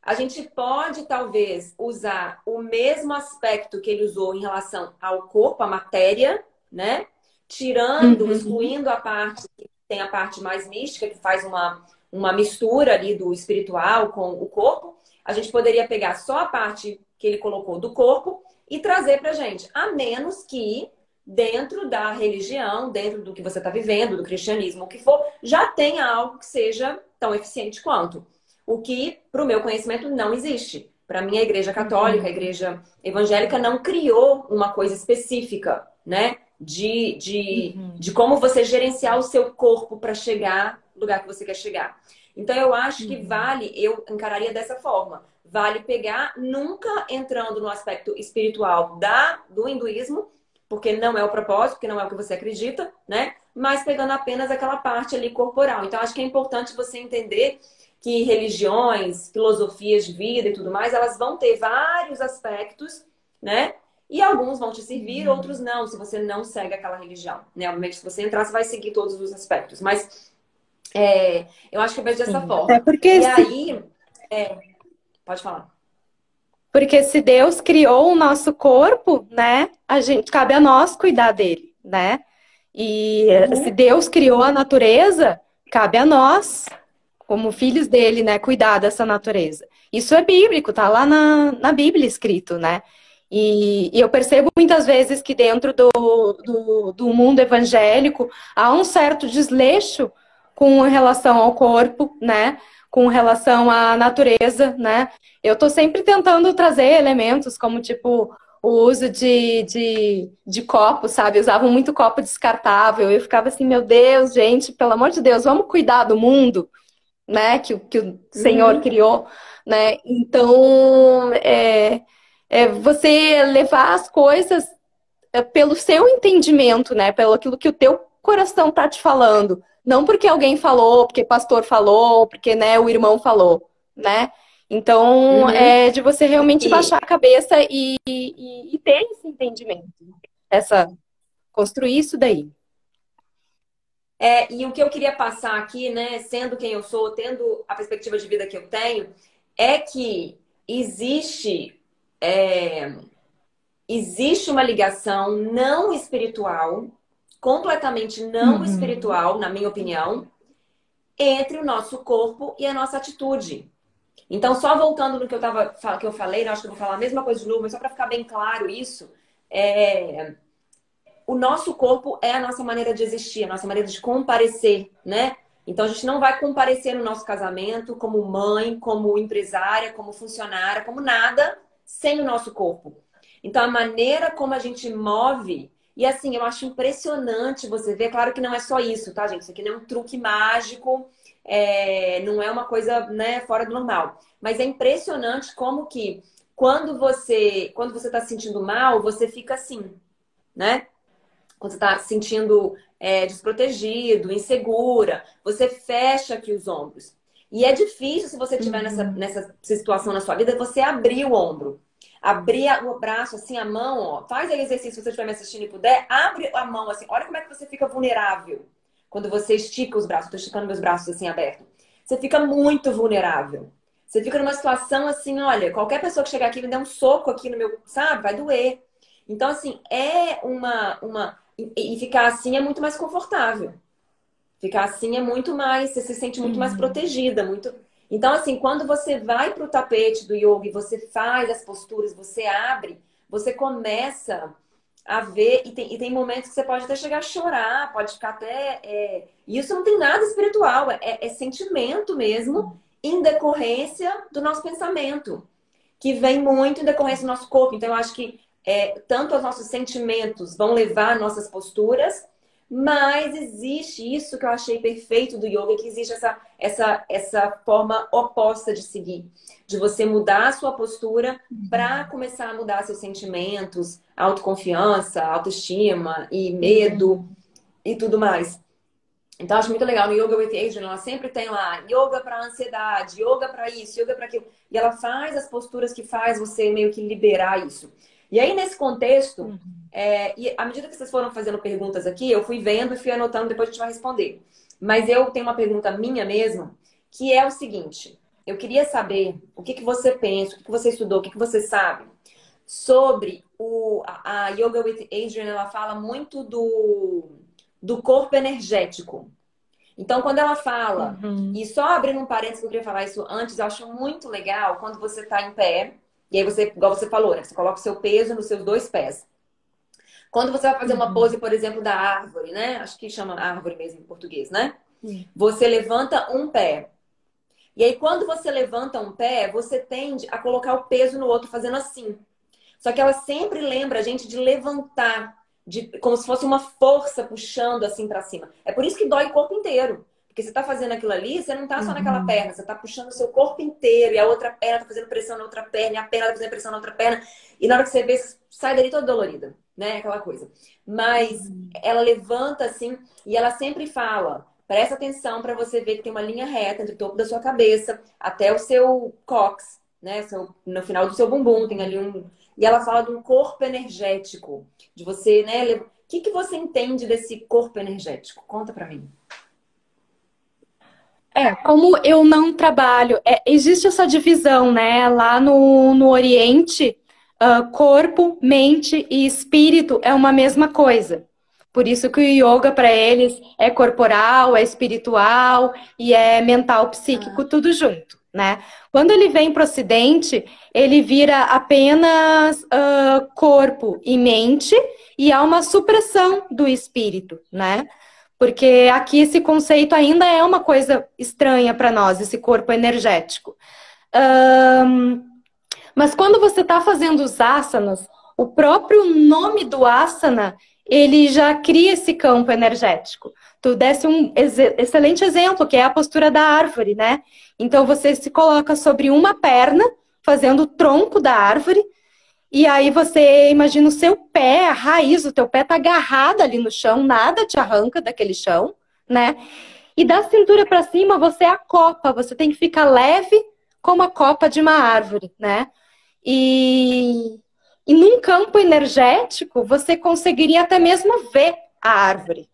a gente pode talvez usar o mesmo aspecto que ele usou em relação ao corpo, a matéria, né? Tirando, uhum. excluindo a parte que tem a parte mais mística, que faz uma, uma mistura ali do espiritual com o corpo. A gente poderia pegar só a parte que ele colocou do corpo e trazer pra gente, a menos que dentro da religião, dentro do que você está vivendo, do cristianismo, o que for, já tenha algo que seja tão eficiente quanto. O que, para o meu conhecimento, não existe. Para mim, a igreja católica, a igreja evangélica não criou uma coisa específica, né? De, de, uhum. de como você gerenciar o seu corpo para chegar no lugar que você quer chegar. Então, eu acho uhum. que vale, eu encararia dessa forma. Vale pegar, nunca entrando no aspecto espiritual da, do hinduísmo, porque não é o propósito, porque não é o que você acredita, né? Mas pegando apenas aquela parte ali corporal. Então, acho que é importante você entender que religiões, filosofias de vida e tudo mais, elas vão ter vários aspectos, né? E alguns vão te servir, uhum. outros não, se você não segue aquela religião. Né? Obviamente, se você entrar, você vai seguir todos os aspectos. Mas é, eu acho que eu vejo dessa Sim. forma. É porque e se... aí. É... Pode falar. Porque se Deus criou o nosso corpo, né? A gente cabe a nós cuidar dele, né? E uhum. se Deus criou a natureza, cabe a nós como filhos dele, né, cuidar dessa natureza. Isso é bíblico, tá lá na, na Bíblia escrito, né? E, e eu percebo muitas vezes que dentro do, do, do, mundo evangélico há um certo desleixo com relação ao corpo, né? Com relação à natureza, né? Eu tô sempre tentando trazer elementos como, tipo, o uso de, de, de copo, sabe? Usavam muito copo descartável. Eu ficava assim, meu Deus, gente, pelo amor de Deus, vamos cuidar do mundo, né? Que, que o Senhor uhum. criou, né? Então, é, é você levar as coisas é, pelo seu entendimento, né? Pelo aquilo que o teu coração tá te falando. Não porque alguém falou, porque pastor falou, porque né, o irmão falou, né? Então, uhum. é de você realmente e... baixar a cabeça e, e, e ter esse entendimento. Essa, construir isso daí. É, e o que eu queria passar aqui, né, sendo quem eu sou, tendo a perspectiva de vida que eu tenho, é que existe é, existe uma ligação não espiritual, completamente não uhum. espiritual, na minha opinião, entre o nosso corpo e a nossa atitude. Então, só voltando no que eu, tava, que eu falei, né, acho que eu vou falar a mesma coisa de novo, mas só para ficar bem claro isso, é... o nosso corpo é a nossa maneira de existir, a nossa maneira de comparecer, né? Então, a gente não vai comparecer no nosso casamento como mãe, como empresária, como funcionária, como nada, sem o nosso corpo. Então, a maneira como a gente move e assim, eu acho impressionante você ver. Claro que não é só isso, tá, gente? Isso aqui não é um truque mágico, é... não é uma coisa né, fora do normal. Mas é impressionante como que quando você quando você está se sentindo mal, você fica assim, né? Quando você está se sentindo é, desprotegido, insegura, você fecha aqui os ombros. E é difícil, se você estiver uhum. nessa, nessa situação na sua vida, você abrir o ombro. Abrir o braço, assim, a mão, ó. Faz aí exercício se você estiver me assistindo e puder. Abre a mão, assim. Olha como é que você fica vulnerável quando você estica os braços. Estou esticando meus braços, assim, abertos. Você fica muito vulnerável. Você fica numa situação assim, olha, qualquer pessoa que chegar aqui me der um soco aqui no meu, sabe, vai doer. Então, assim, é uma. uma e, ficar assim é muito mais confortável. Ficar assim é muito mais. Você se sente muito uhum. mais protegida, muito então, assim, quando você vai para o tapete do yoga e você faz as posturas, você abre, você começa a ver, e tem, e tem momentos que você pode até chegar a chorar, pode ficar até. É... Isso não tem nada espiritual, é, é sentimento mesmo, em decorrência do nosso pensamento, que vem muito em decorrência do nosso corpo. Então, eu acho que é, tanto os nossos sentimentos vão levar nossas posturas, mas existe isso que eu achei perfeito do yoga, que existe essa, essa, essa forma oposta de seguir. De você mudar a sua postura para começar a mudar seus sentimentos, autoconfiança, autoestima e medo uhum. e tudo mais. Então, acho muito legal. No Yoga with Adrian, ela sempre tem lá yoga para ansiedade, yoga para isso, yoga para aquilo. E ela faz as posturas que faz você meio que liberar isso. E aí, nesse contexto, uhum. É, e à medida que vocês foram fazendo perguntas aqui, eu fui vendo e fui anotando, depois a gente vai responder. Mas eu tenho uma pergunta minha mesmo, que é o seguinte: eu queria saber o que, que você pensa, o que, que você estudou, o que, que você sabe sobre o, a, Yoga with Adrian, ela fala muito do, do corpo energético. Então, quando ela fala, uhum. e só abrindo um parênteses, eu queria falar isso antes, eu acho muito legal quando você está em pé e aí você, igual você falou, né? Você coloca o seu peso nos seus dois pés. Quando você vai fazer uma uhum. pose, por exemplo, da árvore, né? Acho que chama árvore mesmo em português, né? Você levanta um pé. E aí, quando você levanta um pé, você tende a colocar o peso no outro, fazendo assim. Só que ela sempre lembra a gente de levantar, de, como se fosse uma força puxando assim para cima. É por isso que dói o corpo inteiro. Porque você está fazendo aquilo ali, você não está só uhum. naquela perna, você está puxando o seu corpo inteiro e a outra perna está fazendo pressão na outra perna, e a perna está fazendo pressão na outra perna. E na hora que você vê, você sai dali toda dolorida, né? Aquela coisa. Mas uhum. ela levanta assim e ela sempre fala: presta atenção para você ver que tem uma linha reta entre o topo da sua cabeça até o seu cox, né? Seu, no final do seu bumbum, tem ali um. E ela fala de um corpo energético, de você, né? O que, que você entende desse corpo energético? Conta para mim. É, como eu não trabalho, é, existe essa divisão, né? Lá no, no Oriente, uh, corpo, mente e espírito é uma mesma coisa. Por isso que o yoga para eles é corporal, é espiritual e é mental, psíquico, ah. tudo junto, né? Quando ele vem para o Ocidente, ele vira apenas uh, corpo e mente e há uma supressão do espírito, né? Porque aqui esse conceito ainda é uma coisa estranha para nós, esse corpo energético. Um, mas quando você está fazendo os asanas, o próprio nome do asana, ele já cria esse campo energético. Tu desse um ex excelente exemplo, que é a postura da árvore, né? Então você se coloca sobre uma perna, fazendo o tronco da árvore, e aí você imagina o seu pé, a raiz do teu pé tá agarrada ali no chão, nada te arranca daquele chão, né? E da cintura para cima você é a copa, você tem que ficar leve como a copa de uma árvore, né? E, e num campo energético você conseguiria até mesmo ver a árvore,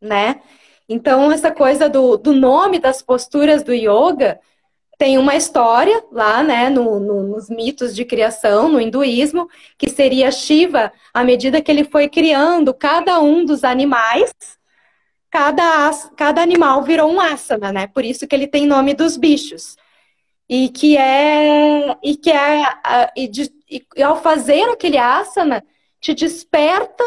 né? Então essa coisa do, do nome das posturas do yoga tem uma história lá, né, no, no, nos mitos de criação, no hinduísmo, que seria Shiva, à medida que ele foi criando cada um dos animais, cada, cada animal virou um asana, né? Por isso que ele tem nome dos bichos. E que é e que é e, de, e ao fazer aquele asana te desperta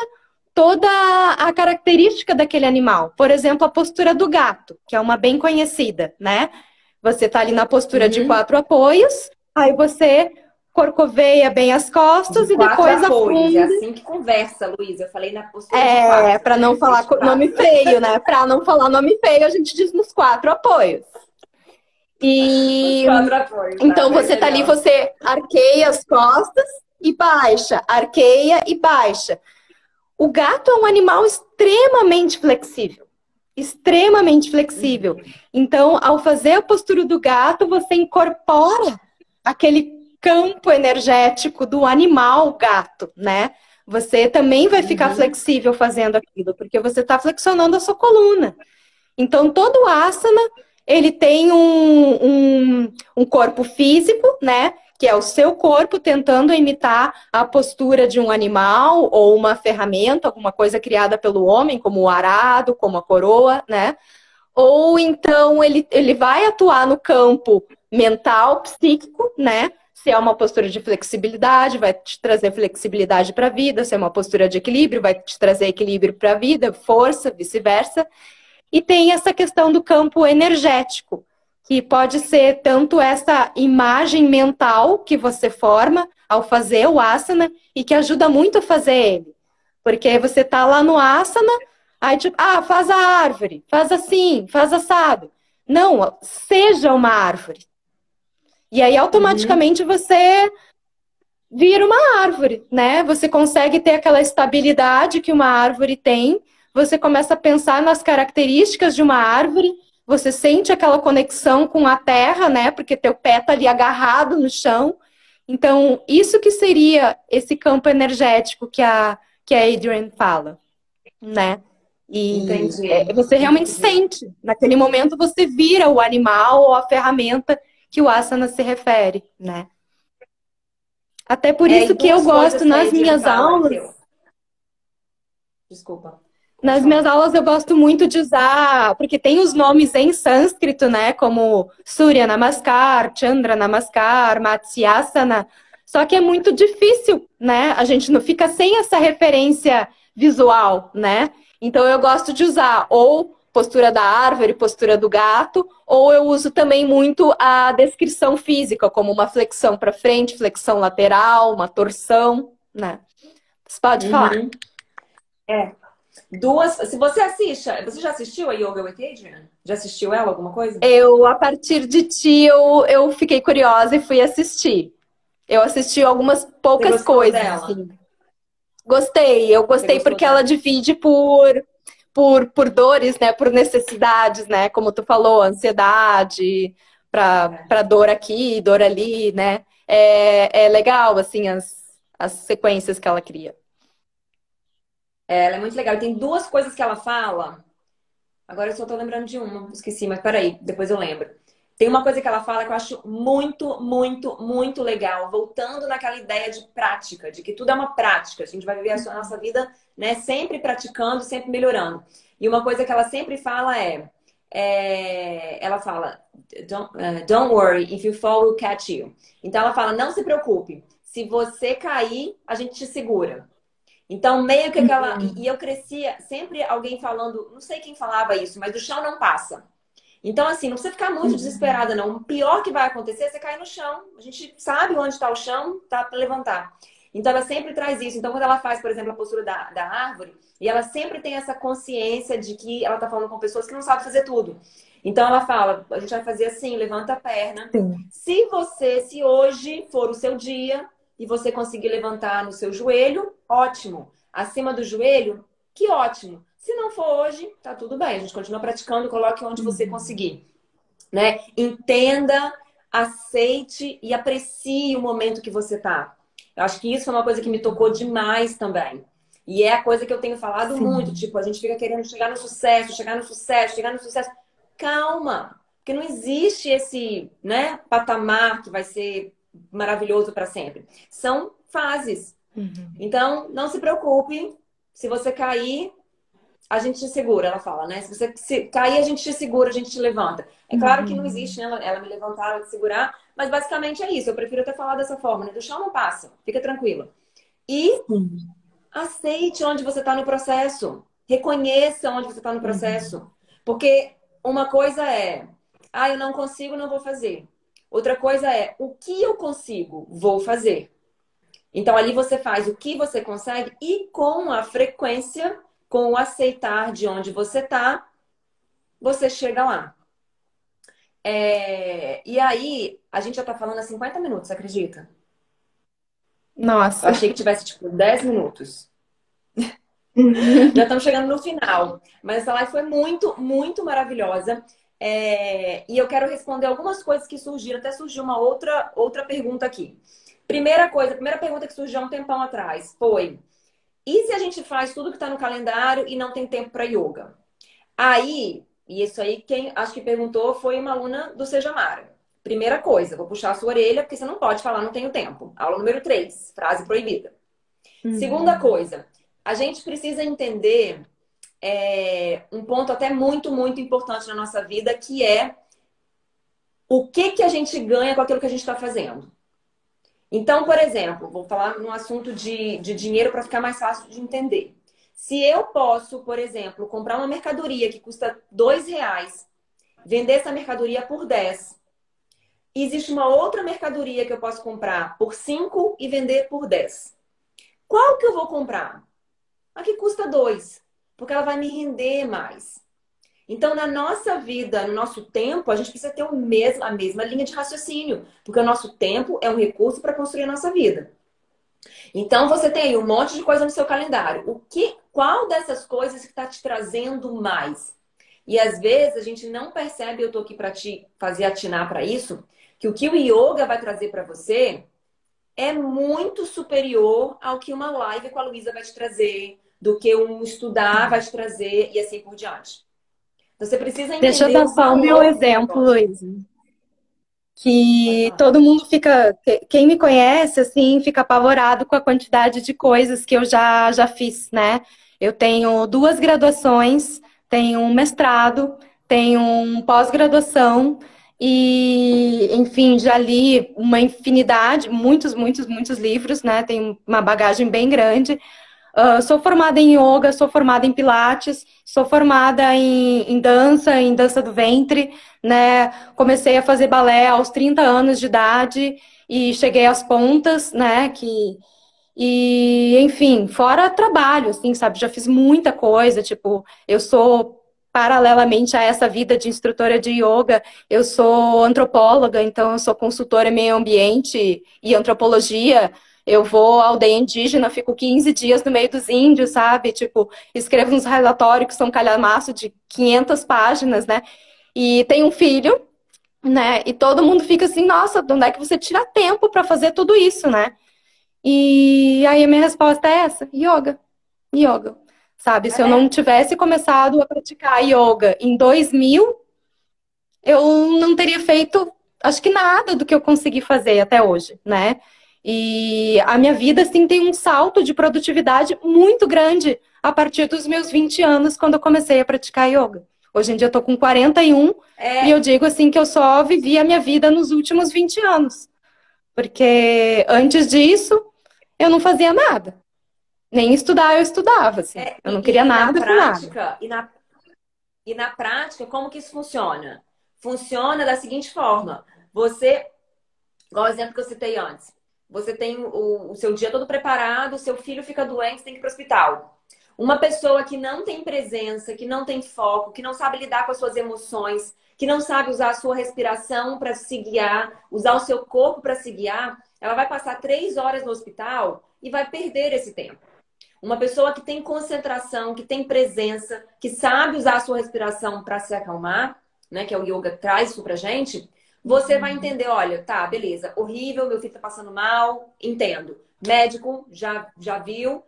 toda a característica daquele animal. Por exemplo, a postura do gato, que é uma bem conhecida, né? Você está ali na postura uhum. de quatro apoios, aí você corcoveia bem as costas de e depois apoios. É assim que conversa, Luísa. Eu falei na postura É, para não falar nome feio, né? Para não falar nome feio, a gente diz nos quatro apoios. E apoios, então tá? você tá ali, você arqueia as costas e baixa, arqueia e baixa. O gato é um animal extremamente flexível. Extremamente flexível. Então, ao fazer a postura do gato, você incorpora aquele campo energético do animal gato, né? Você também vai ficar uhum. flexível fazendo aquilo, porque você está flexionando a sua coluna. Então, todo asana, ele tem um, um, um corpo físico, né? que é o seu corpo tentando imitar a postura de um animal ou uma ferramenta, alguma coisa criada pelo homem, como o arado, como a coroa, né? Ou então ele, ele vai atuar no campo mental, psíquico, né? Se é uma postura de flexibilidade, vai te trazer flexibilidade para a vida. Se é uma postura de equilíbrio, vai te trazer equilíbrio para a vida, força, vice-versa. E tem essa questão do campo energético, que pode ser tanto essa imagem mental que você forma ao fazer o asana e que ajuda muito a fazer ele. Porque você tá lá no asana, aí tipo, ah, faz a árvore, faz assim, faz assado. Não, seja uma árvore. E aí automaticamente uhum. você vira uma árvore, né? Você consegue ter aquela estabilidade que uma árvore tem, você começa a pensar nas características de uma árvore você sente aquela conexão com a terra, né? Porque teu pé tá ali agarrado no chão. Então, isso que seria esse campo energético que a, que a Adrian fala, né? E é, você realmente sente. Naquele momento você vira o animal ou a ferramenta que o asana se refere, né? Até por é, isso que eu gosto nas minhas aulas. Desculpa. Nas minhas aulas eu gosto muito de usar, porque tem os nomes em sânscrito, né? Como Surya Namaskar, Chandra Namaskar, Matsyasana. Só que é muito difícil, né? A gente não fica sem essa referência visual, né? Então eu gosto de usar ou postura da árvore, postura do gato, ou eu uso também muito a descrição física, como uma flexão para frente, flexão lateral, uma torção, né? Você pode uhum. É, Duas. Se você assiste, você já assistiu a Yoga with Adrian? Já assistiu ela alguma coisa? Eu, a partir de ti, eu, eu fiquei curiosa e fui assistir. Eu assisti algumas poucas coisas. Assim. Gostei, eu gostei porque dela? ela divide por, por, por dores, né? Por necessidades, né? Como tu falou, ansiedade, para é. dor aqui, dor ali, né? É, é legal, assim, as, as sequências que ela cria. Ela é muito legal. Tem duas coisas que ela fala. Agora eu só tô lembrando de uma, esqueci, mas peraí, depois eu lembro. Tem uma coisa que ela fala que eu acho muito, muito, muito legal, voltando naquela ideia de prática, de que tudo é uma prática. A gente vai viver a nossa vida, né, sempre praticando, sempre melhorando. E uma coisa que ela sempre fala é, é ela fala, don't, uh, don't worry, if you fall, we'll catch you. Então ela fala, não se preocupe, se você cair, a gente te segura. Então, meio que aquela. Uhum. E eu crescia sempre alguém falando, não sei quem falava isso, mas do chão não passa. Então, assim, não precisa ficar muito uhum. desesperada, não. O pior que vai acontecer é você cair no chão. A gente sabe onde está o chão, tá para levantar. Então, ela sempre traz isso. Então, quando ela faz, por exemplo, a postura da, da árvore, e ela sempre tem essa consciência de que ela está falando com pessoas que não sabem fazer tudo. Então, ela fala: a gente vai fazer assim, levanta a perna. Sim. Se você, se hoje for o seu dia, e você conseguir levantar no seu joelho, ótimo. Acima do joelho, que ótimo. Se não for hoje, tá tudo bem. A gente continua praticando, coloque onde você uhum. conseguir. Né? Entenda, aceite e aprecie o momento que você tá. Eu acho que isso é uma coisa que me tocou demais também. E é a coisa que eu tenho falado Sim. muito, tipo, a gente fica querendo chegar no sucesso, chegar no sucesso, chegar no sucesso. Calma, porque não existe esse, né, patamar que vai ser maravilhoso para sempre. São fases. Uhum. Então, não se preocupe. Se você cair, a gente te segura, ela fala, né? Se você se cair, a gente te segura, a gente te levanta. É claro uhum. que não uhum. existe, né? Ela, ela me levantar, ela te segurar, Mas basicamente é isso. Eu prefiro até falar dessa forma, né? Do chão não passa, fica tranquila. E aceite onde você está no processo. Reconheça onde você está no processo. Porque uma coisa é, ah, eu não consigo, não vou fazer. Outra coisa é, o que eu consigo, vou fazer. Então ali você faz o que você consegue e com a frequência, com o aceitar de onde você está, você chega lá. É... E aí, a gente já está falando há 50 minutos, acredita? Nossa. Eu achei que tivesse tipo 10 minutos. já estamos chegando no final. Mas essa live foi muito, muito maravilhosa. É... E eu quero responder algumas coisas que surgiram. Até surgiu uma outra, outra pergunta aqui. Primeira coisa, a primeira pergunta que surgiu há um tempão atrás foi: e se a gente faz tudo que está no calendário e não tem tempo para yoga? Aí, e isso aí, quem acho que perguntou foi uma aluna do Seja Mara. Primeira coisa, vou puxar a sua orelha, porque você não pode falar, não tenho tempo. Aula número 3, frase proibida. Uhum. Segunda coisa, a gente precisa entender é, um ponto até muito, muito importante na nossa vida, que é o que, que a gente ganha com aquilo que a gente está fazendo. Então, por exemplo, vou falar no assunto de, de dinheiro para ficar mais fácil de entender. Se eu posso, por exemplo, comprar uma mercadoria que custa dois reais, vender essa mercadoria por 10, existe uma outra mercadoria que eu posso comprar por 5 e vender por 10. Qual que eu vou comprar? A que custa 2, porque ela vai me render mais. Então, na nossa vida, no nosso tempo, a gente precisa ter o mesmo, a mesma linha de raciocínio, porque o nosso tempo é um recurso para construir a nossa vida. Então, você tem aí um monte de coisa no seu calendário. O que, qual dessas coisas está te trazendo mais? E às vezes a gente não percebe, eu estou aqui para te fazer atinar para isso, que o que o yoga vai trazer para você é muito superior ao que uma live com a Luísa vai te trazer, do que um estudar vai te trazer e assim por diante. Você precisa entender. Deixa eu dar só o meu exemplo, Luísa. Que todo mundo fica. Quem me conhece, assim, fica apavorado com a quantidade de coisas que eu já, já fiz, né? Eu tenho duas graduações, tenho um mestrado, tenho um pós-graduação e, enfim, já li uma infinidade, muitos, muitos, muitos livros, né? Tenho uma bagagem bem grande. Uh, sou formada em yoga, sou formada em pilates, sou formada em, em, dança, em dança do ventre, né? Comecei a fazer balé aos 30 anos de idade e cheguei às pontas, né? Que, e, enfim, fora trabalho, assim, sabe? Já fiz muita coisa, tipo, eu sou paralelamente a essa vida de instrutora de yoga, eu sou antropóloga, então eu sou consultora em meio ambiente e antropologia. Eu vou à aldeia indígena, fico 15 dias no meio dos índios, sabe? Tipo, escrevo uns relatórios que são calhamaço de 500 páginas, né? E tenho um filho, né? E todo mundo fica assim, nossa, de onde é que você tira tempo para fazer tudo isso, né? E aí a minha resposta é essa: yoga. Yoga. Sabe? Se eu não tivesse começado a praticar yoga em 2000, eu não teria feito, acho que nada do que eu consegui fazer até hoje, né? E a minha vida, assim, tem um salto de produtividade muito grande a partir dos meus 20 anos, quando eu comecei a praticar yoga. Hoje em dia eu tô com 41 é. e eu digo assim que eu só vivi a minha vida nos últimos 20 anos. Porque antes disso, eu não fazia nada. Nem estudar eu estudava, assim. É, eu não queria nada prática, nada. E na, e na prática, como que isso funciona? Funciona da seguinte forma. Você, igual o exemplo que eu citei antes você tem o, o seu dia todo preparado, seu filho fica doente, tem que ir para o hospital. Uma pessoa que não tem presença, que não tem foco, que não sabe lidar com as suas emoções, que não sabe usar a sua respiração para se guiar, usar o seu corpo para se guiar, ela vai passar três horas no hospital e vai perder esse tempo. Uma pessoa que tem concentração, que tem presença, que sabe usar a sua respiração para se acalmar, né, que é o yoga traz isso pra gente, você vai entender, olha, tá, beleza, horrível, meu filho tá passando mal, entendo. Médico, já, já viu,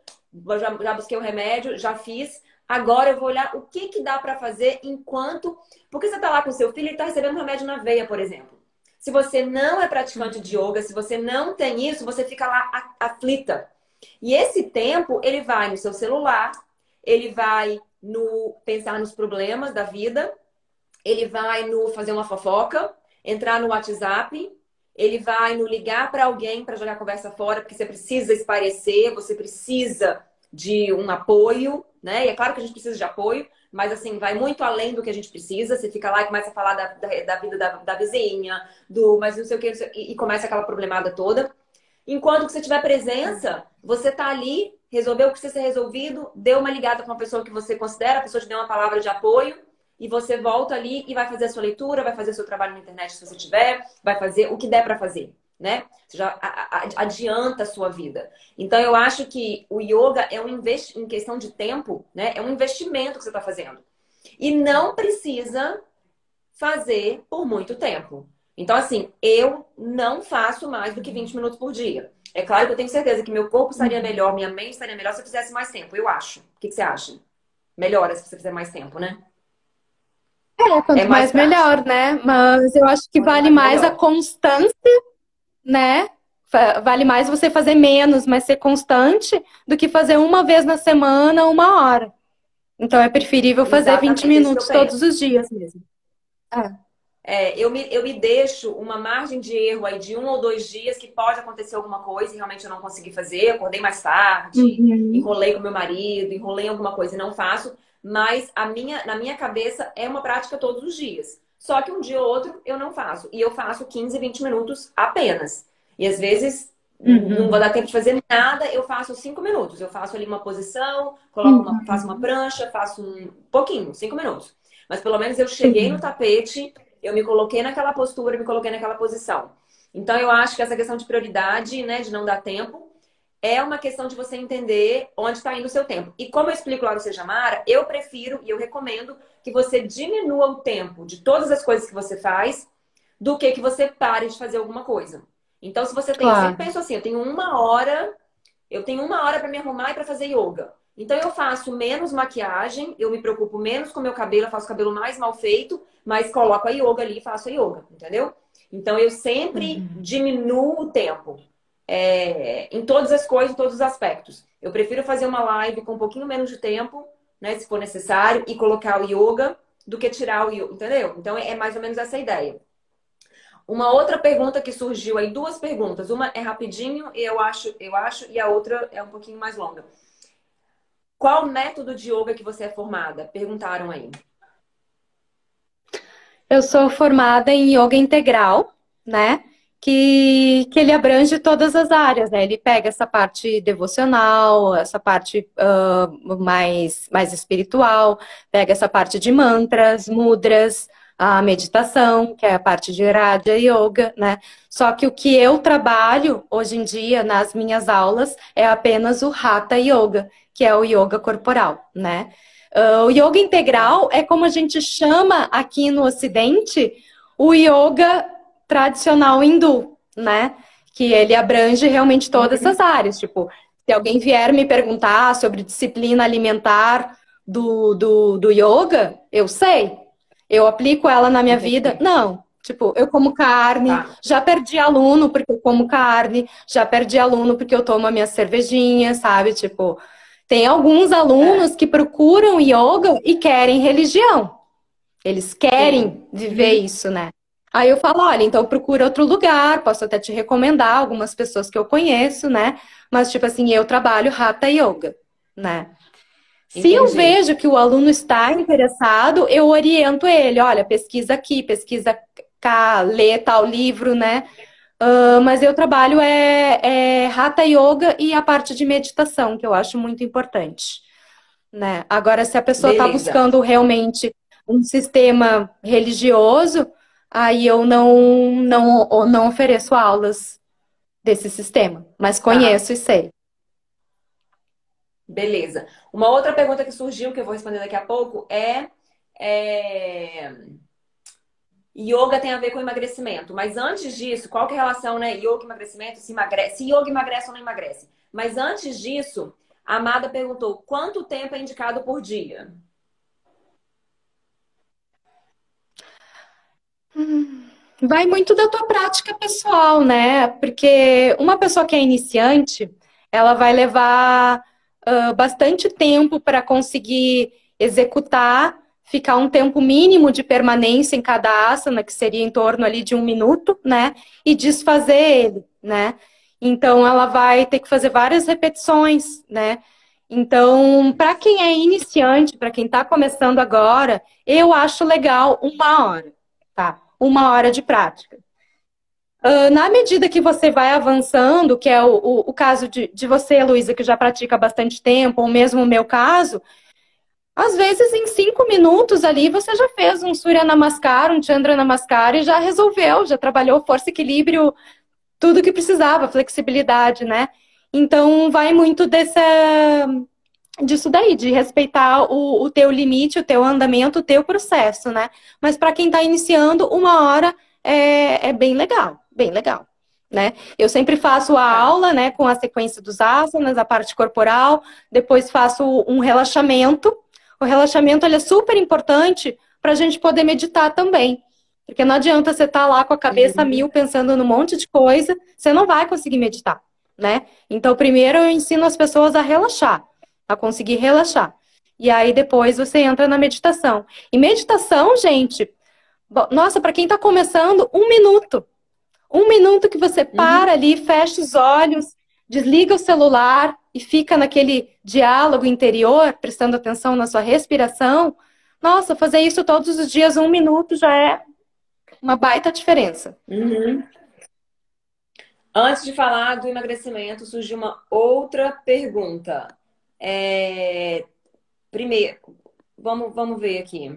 já, já busquei o remédio, já fiz. Agora eu vou olhar o que, que dá para fazer enquanto. Porque você tá lá com seu filho, ele tá recebendo remédio na veia, por exemplo. Se você não é praticante de yoga, se você não tem isso, você fica lá aflita. E esse tempo, ele vai no seu celular, ele vai no pensar nos problemas da vida, ele vai no fazer uma fofoca, entrar no WhatsApp, ele vai no ligar para alguém para jogar a conversa fora, porque você precisa esparecer, você precisa de um apoio, né? E é claro que a gente precisa de apoio, mas assim, vai muito além do que a gente precisa. Você fica lá e começa a falar da, da, da vida da, da, vizinha, do mas não sei o que, e, e começa aquela problemada toda. Enquanto que você tiver presença, você tá ali, resolveu o que precisa ser resolvido, deu uma ligada com uma pessoa que você considera, a pessoa te deu uma palavra de apoio, e você volta ali e vai fazer a sua leitura, vai fazer o seu trabalho na internet se você tiver, vai fazer o que der para fazer, né? Você já adianta a sua vida. Então eu acho que o yoga é um invest... em questão de tempo, né? É um investimento que você está fazendo. E não precisa fazer por muito tempo. Então, assim, eu não faço mais do que 20 minutos por dia. É claro que eu tenho certeza que meu corpo estaria uhum. melhor, minha mente estaria melhor se eu fizesse mais tempo, eu acho. O que, que você acha? Melhora se você fizer mais tempo, né? É, quanto é mais, mais melhor, né? Mas eu acho que vale mais melhor. a constância, né? Vale mais você fazer menos, mas ser constante, do que fazer uma vez na semana, uma hora. Então é preferível fazer Exatamente 20 minutos todos os dias mesmo. É. É, eu, me, eu me deixo uma margem de erro aí de um ou dois dias que pode acontecer alguma coisa e realmente eu não consegui fazer, acordei mais tarde, uhum. enrolei com meu marido, enrolei alguma coisa e não faço mas a minha, na minha cabeça é uma prática todos os dias. Só que um dia ou outro eu não faço. E eu faço 15, 20 minutos apenas. E às vezes uhum. não vou dar tempo de fazer nada, eu faço 5 minutos. Eu faço ali uma posição, coloco uma, uhum. faço uma prancha, faço um pouquinho, 5 minutos. Mas pelo menos eu cheguei uhum. no tapete, eu me coloquei naquela postura, me coloquei naquela posição. Então eu acho que essa questão de prioridade, né, de não dar tempo, é uma questão de você entender onde está indo o seu tempo. E como eu explico lá no Seja Mara, eu prefiro e eu recomendo que você diminua o tempo de todas as coisas que você faz do que que você pare de fazer alguma coisa. Então, se você tem, claro. eu sempre penso assim, eu tenho uma hora, eu tenho uma hora para me arrumar e para fazer yoga. Então eu faço menos maquiagem, eu me preocupo menos com meu cabelo, eu faço o cabelo mais mal feito, mas coloco a yoga ali e faço a yoga, entendeu? Então eu sempre uhum. diminuo o tempo é, em todas as coisas, em todos os aspectos. Eu prefiro fazer uma live com um pouquinho menos de tempo, né, se for necessário, e colocar o yoga do que tirar o yoga, entendeu? Então é mais ou menos essa ideia. Uma outra pergunta que surgiu aí, duas perguntas. Uma é rapidinho, eu acho, eu acho, e a outra é um pouquinho mais longa. Qual método de yoga que você é formada? Perguntaram aí. Eu sou formada em yoga integral, né? Que, que ele abrange todas as áreas, né? Ele pega essa parte devocional, essa parte uh, mais, mais espiritual, pega essa parte de mantras, mudras, a meditação, que é a parte de Raja Yoga, né? Só que o que eu trabalho hoje em dia nas minhas aulas é apenas o Hatha Yoga, que é o yoga corporal, né? Uh, o yoga integral é como a gente chama aqui no Ocidente o yoga tradicional hindu, né? Que ele abrange realmente todas essas áreas. Tipo, se alguém vier me perguntar sobre disciplina alimentar do, do, do yoga, eu sei. Eu aplico ela na minha vida? Não. Tipo, eu como carne, tá. já perdi aluno porque eu como carne, já perdi aluno porque eu tomo a minha cervejinha, sabe? Tipo, tem alguns alunos é. que procuram yoga e querem religião. Eles querem Sim. viver uhum. isso, né? Aí eu falo, olha, então procura outro lugar, posso até te recomendar algumas pessoas que eu conheço, né? Mas, tipo assim, eu trabalho Hatha Yoga, né? Entendi. Se eu vejo que o aluno está interessado, eu oriento ele, olha, pesquisa aqui, pesquisa cá, lê tal livro, né? Uh, mas eu trabalho é, é Hatha Yoga e a parte de meditação, que eu acho muito importante. Né? Agora, se a pessoa está buscando realmente um sistema religioso, aí eu não, não, não ofereço aulas desse sistema, mas tá. conheço ah. e sei. Beleza. Uma outra pergunta que surgiu, que eu vou responder daqui a pouco, é, é... Yoga tem a ver com emagrecimento. Mas antes disso, qual que é a relação, né? Yoga e emagrecimento, se emagrece. Se yoga emagrece ou não emagrece. Mas antes disso, a Amada perguntou: quanto tempo é indicado por dia? Vai muito da tua prática pessoal, né? Porque uma pessoa que é iniciante, ela vai levar uh, bastante tempo para conseguir executar ficar um tempo mínimo de permanência em cada asana, que seria em torno ali de um minuto, né? E desfazer ele, né? Então ela vai ter que fazer várias repetições, né? Então, para quem é iniciante, para quem está começando agora, eu acho legal uma hora, tá? Uma hora de prática. Uh, na medida que você vai avançando, que é o, o, o caso de, de você, Luísa, que já pratica há bastante tempo, ou mesmo o meu caso, às vezes, em cinco minutos ali, você já fez um Surya Namaskar, um Chandra Namaskar e já resolveu, já trabalhou força, equilíbrio, tudo que precisava, flexibilidade, né? Então, vai muito dessa, disso daí, de respeitar o, o teu limite, o teu andamento, o teu processo, né? Mas para quem está iniciando, uma hora é, é bem legal, bem legal. Né? Eu sempre faço a aula, né, com a sequência dos asanas, a parte corporal, depois faço um relaxamento, o relaxamento é super importante para a gente poder meditar também. Porque não adianta você estar tá lá com a cabeça uhum. mil pensando num monte de coisa, você não vai conseguir meditar, né? Então, primeiro eu ensino as pessoas a relaxar, a conseguir relaxar. E aí depois você entra na meditação. E meditação, gente, nossa, para quem está começando, um minuto. Um minuto que você uhum. para uhum. ali, fecha os olhos, desliga o celular e fica naquele diálogo interior, prestando atenção na sua respiração, nossa, fazer isso todos os dias, um minuto, já é uma baita diferença. Uhum. Antes de falar do emagrecimento, surgiu uma outra pergunta. É... Primeiro, vamos, vamos ver aqui.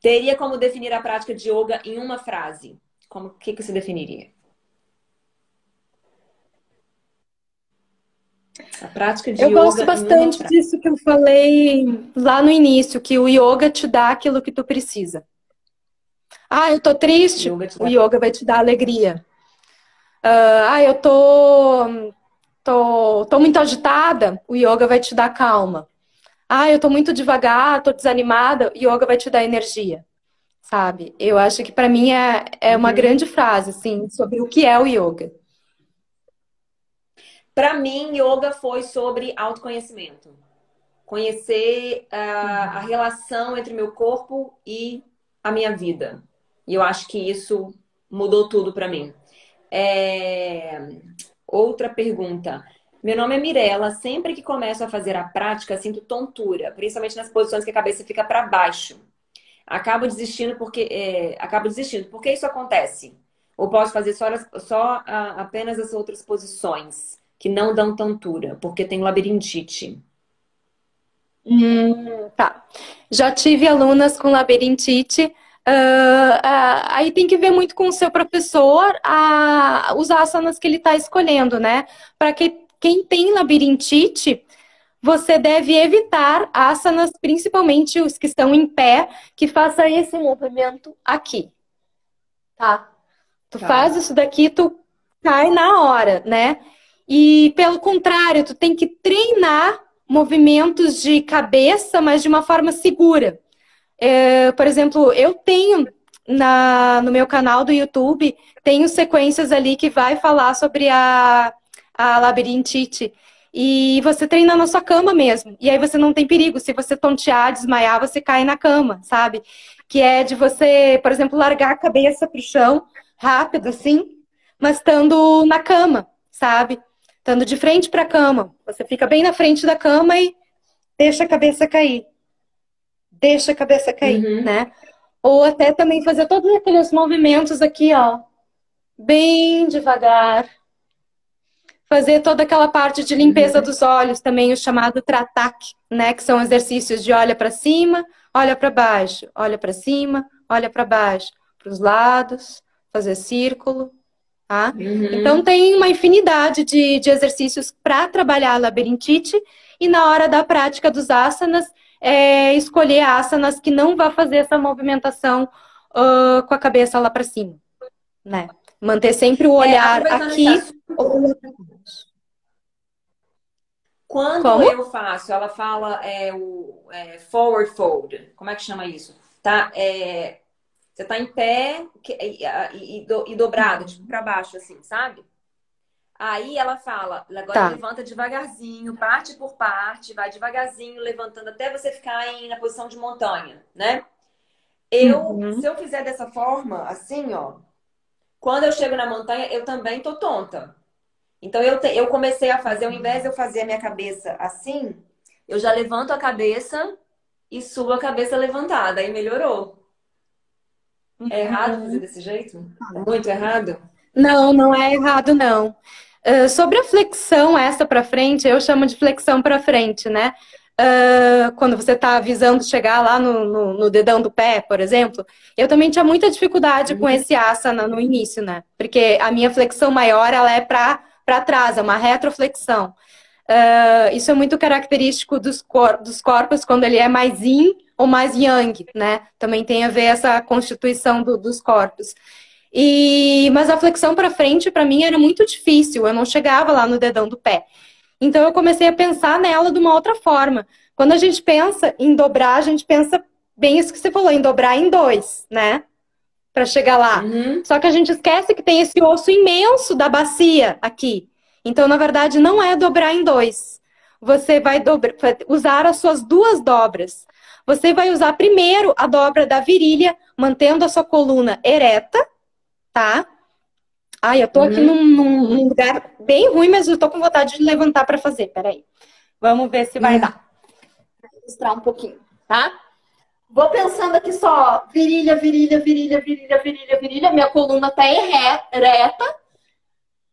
Teria como definir a prática de yoga em uma frase? Como que, que você definiria? A prática de eu yoga. Eu gosto bastante disso que eu falei lá no início, que o yoga te dá aquilo que tu precisa. Ah, eu tô triste, o yoga, o yoga vai te dar alegria. Uh, ah, eu tô, tô, tô muito agitada, o yoga vai te dar calma. Ah, eu tô muito devagar, tô desanimada, o yoga vai te dar energia. Sabe? Eu acho que para mim é, é uma uhum. grande frase, assim, sobre o que é o yoga. Para mim, yoga foi sobre autoconhecimento. Conhecer uh, a relação entre meu corpo e a minha vida. E eu acho que isso mudou tudo para mim. É... Outra pergunta. Meu nome é Mirella. Sempre que começo a fazer a prática, sinto tontura, principalmente nas posições que a cabeça fica para baixo. Acabo desistindo porque é... acabo desistindo. Por que isso acontece? Ou posso fazer só, só a, apenas as outras posições? que não dão tontura, porque tem labirintite. Hum, tá. Já tive alunas com labirintite. Uh, uh, aí tem que ver muito com o seu professor uh, os asanas que ele está escolhendo, né? Para que quem tem labirintite, você deve evitar asanas, principalmente os que estão em pé, que faça esse movimento aqui. Tá? Tu tá. faz isso daqui, tu cai na hora, né? E pelo contrário, tu tem que treinar movimentos de cabeça, mas de uma forma segura. É, por exemplo, eu tenho na, no meu canal do YouTube, tenho sequências ali que vai falar sobre a, a labirintite. E você treina na sua cama mesmo. E aí você não tem perigo. Se você tontear, desmaiar, você cai na cama, sabe? Que é de você, por exemplo, largar a cabeça pro chão rápido, assim, mas estando na cama, sabe? estando de frente para a cama. Você fica bem na frente da cama e deixa a cabeça cair. Deixa a cabeça cair, uhum. né? Ou até também fazer todos aqueles movimentos aqui, ó. Bem devagar. Fazer toda aquela parte de limpeza uhum. dos olhos, também o chamado tratak, né? Que são exercícios de olha para cima, olha para baixo, olha para cima, olha para baixo, para os lados, fazer círculo, Tá? Uhum. Então tem uma infinidade de, de exercícios para trabalhar a labirintite e na hora da prática dos asanas, é, escolher asanas que não vá fazer essa movimentação uh, com a cabeça lá para cima. Né? Manter sempre o é, olhar é, aqui. Quando Como? eu faço, ela fala é, o é, forward fold. Como é que chama isso? Tá? É, você tá em pé e, e, e dobrado, tipo, para baixo, assim, sabe? Aí ela fala, agora tá. levanta devagarzinho, parte por parte, vai devagarzinho, levantando até você ficar em, na posição de montanha, né? Eu, uhum. se eu fizer dessa forma, assim, ó, quando eu chego na montanha, eu também tô tonta. Então eu, te, eu comecei a fazer, ao invés de eu fazer a minha cabeça assim, eu já levanto a cabeça e subo a cabeça levantada. Aí melhorou. É errado uhum. fazer desse jeito? É muito errado? Não, não é errado, não. Uh, sobre a flexão essa para frente, eu chamo de flexão para frente, né? Uh, quando você está visando chegar lá no, no, no, dedão do pé, por exemplo, eu também tinha muita dificuldade com esse asana no início, né? Porque a minha flexão maior, ela é para trás, é uma retroflexão. Uh, isso é muito característico dos, cor dos corpos quando ele é mais yin ou mais yang, né? Também tem a ver essa constituição do, dos corpos. E, mas a flexão para frente, para mim, era muito difícil. Eu não chegava lá no dedão do pé. Então, eu comecei a pensar nela de uma outra forma. Quando a gente pensa em dobrar, a gente pensa bem isso que você falou, em dobrar em dois, né? Para chegar lá. Uhum. Só que a gente esquece que tem esse osso imenso da bacia aqui. Então, na verdade, não é dobrar em dois. Você vai dobra, usar as suas duas dobras. Você vai usar primeiro a dobra da virilha, mantendo a sua coluna ereta, tá? Ai, eu tô aqui uhum. num, num, lugar bem ruim, mas eu tô com vontade de levantar para fazer. Peraí. Vamos ver se vai uhum. dar. Vou mostrar um pouquinho, tá? Vou pensando aqui só, virilha, virilha, virilha, virilha, virilha, virilha. Minha coluna tá ereta.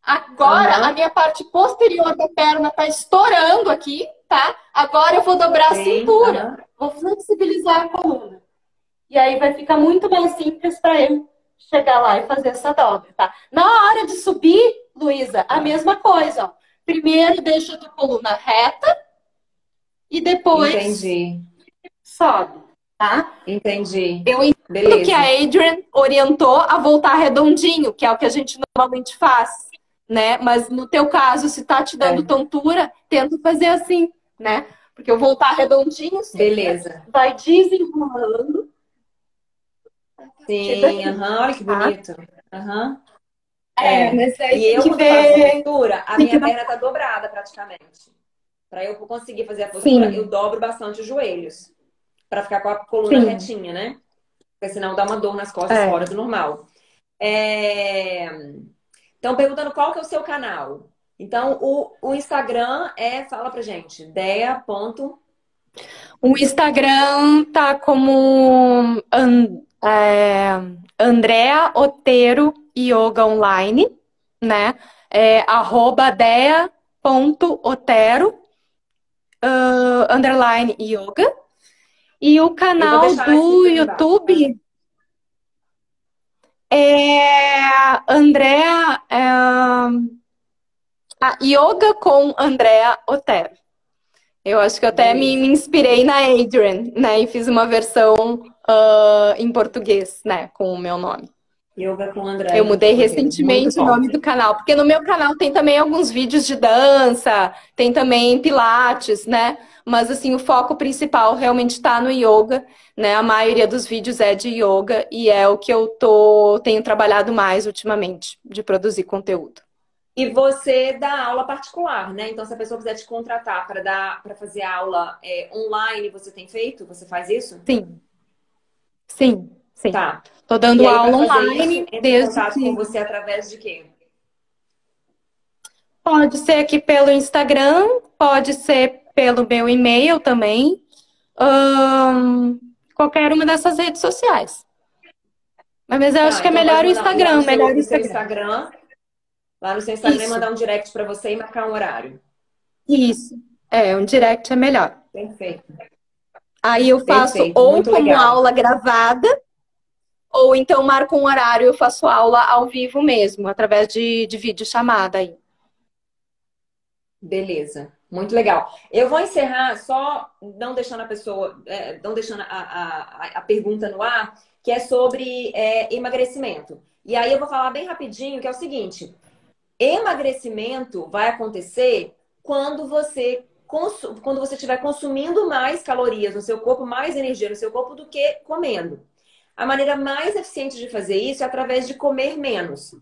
Agora, uhum. a minha parte posterior da perna tá estourando aqui, tá? Agora eu vou dobrar a cintura. Vou flexibilizar a coluna. E aí vai ficar muito mais simples para eu chegar lá e fazer essa dobra, tá? Na hora de subir, Luísa, a mesma coisa, ó. Primeiro deixa a tua coluna reta e depois Entendi. sobe, tá? Entendi. Eu entendo que a Adrian orientou a voltar redondinho, que é o que a gente normalmente faz né? Mas no teu caso, se tá te dando é. tontura, tenta fazer assim, né? Porque eu voltar redondinho, sim, beleza. Vai desenrolando. Sim, aham, olha que bonito. Aham. É, é, e eu, quando ver... faço postura, a minha perna tá dobrada praticamente. Para eu conseguir fazer a postura, sim. eu dobro bastante os joelhos. para ficar com a coluna sim. retinha, né? Porque senão dá uma dor nas costas é. fora do normal. É... Então, perguntando qual que é o seu canal. Então, o, o Instagram é, fala pra gente, dea. O Instagram tá como and, é, Andrea Otero Yoga Online, né? É arroba dea.otero uh, underline yoga. E o canal do YouTube é, Andréa. É, a yoga com Andréa Otero. Eu acho que eu até me, me, inspirei na Adrian, né? E fiz uma versão uh, em português, né? Com o meu nome. Yoga com André. Eu mudei recentemente o nome do canal, porque no meu canal tem também alguns vídeos de dança, tem também pilates, né? Mas assim, o foco principal realmente está no yoga, né? A maioria dos vídeos é de yoga e é o que eu tô tenho trabalhado mais ultimamente de produzir conteúdo. E você dá aula particular, né? Então, se a pessoa quiser te contratar para dar para fazer aula é, online, você tem feito? Você faz isso? Sim. Sim, sim. Tá. Tô dando aula online isso, desde contato que... com você através de quê? Pode ser aqui pelo Instagram, pode ser pelo meu e-mail também. Um, qualquer uma dessas redes sociais. Mas eu acho que é então melhor o Instagram, melhor o Instagram. Instagram. Lá no seu Instagram, Isso. mandar um direct para você e marcar um horário. Isso. É, um direct é melhor. Perfeito. Aí eu faço Perfeito. ou como legal. aula gravada, ou então marco um horário e eu faço aula ao vivo mesmo, através de, de vídeo chamada aí. Beleza, muito legal. Eu vou encerrar só não deixando a pessoa, é, não deixando a, a, a, pergunta no ar, que é sobre é, emagrecimento. E aí eu vou falar bem rapidinho, que é o seguinte: emagrecimento vai acontecer quando você quando você estiver consumindo mais calorias no seu corpo, mais energia no seu corpo do que comendo. A maneira mais eficiente de fazer isso é através de comer menos.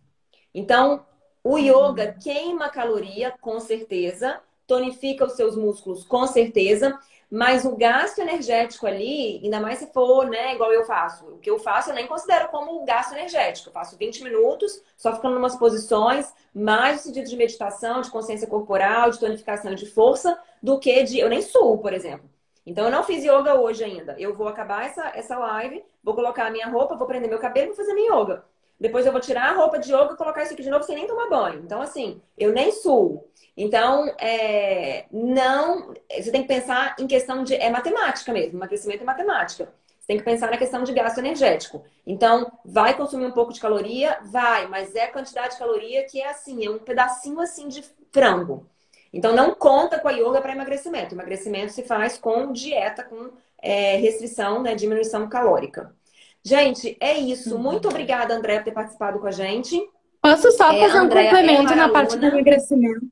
Então, O yoga queima caloria, com certeza, tonifica os seus músculos, com certeza, mas o gasto energético ali, ainda mais se for, né, igual eu faço. O que eu faço eu nem considero como gasto energético. Eu faço 20 minutos, só ficando em umas posições, mais no sentido de meditação, de consciência corporal, de tonificação de força, do que de. Eu nem suo, por exemplo. Então eu não fiz yoga hoje ainda. Eu vou acabar essa, essa live, vou colocar a minha roupa, vou prender meu cabelo e vou fazer minha yoga. Depois eu vou tirar a roupa de yoga e colocar isso aqui de novo sem nem tomar banho. Então, assim, eu nem suo. Então, é, não. Você tem que pensar em questão de. É matemática mesmo, emagrecimento é matemática. Você tem que pensar na questão de gasto energético. Então, vai consumir um pouco de caloria? Vai, mas é a quantidade de caloria que é assim, é um pedacinho assim de frango. Então, não conta com a yoga para emagrecimento. emagrecimento se faz com dieta, com é, restrição, né, diminuição calórica. Gente, é isso. Uhum. Muito obrigada, André, por ter participado com a gente. Posso só é, fazer um é complemento é na parte do emagrecimento?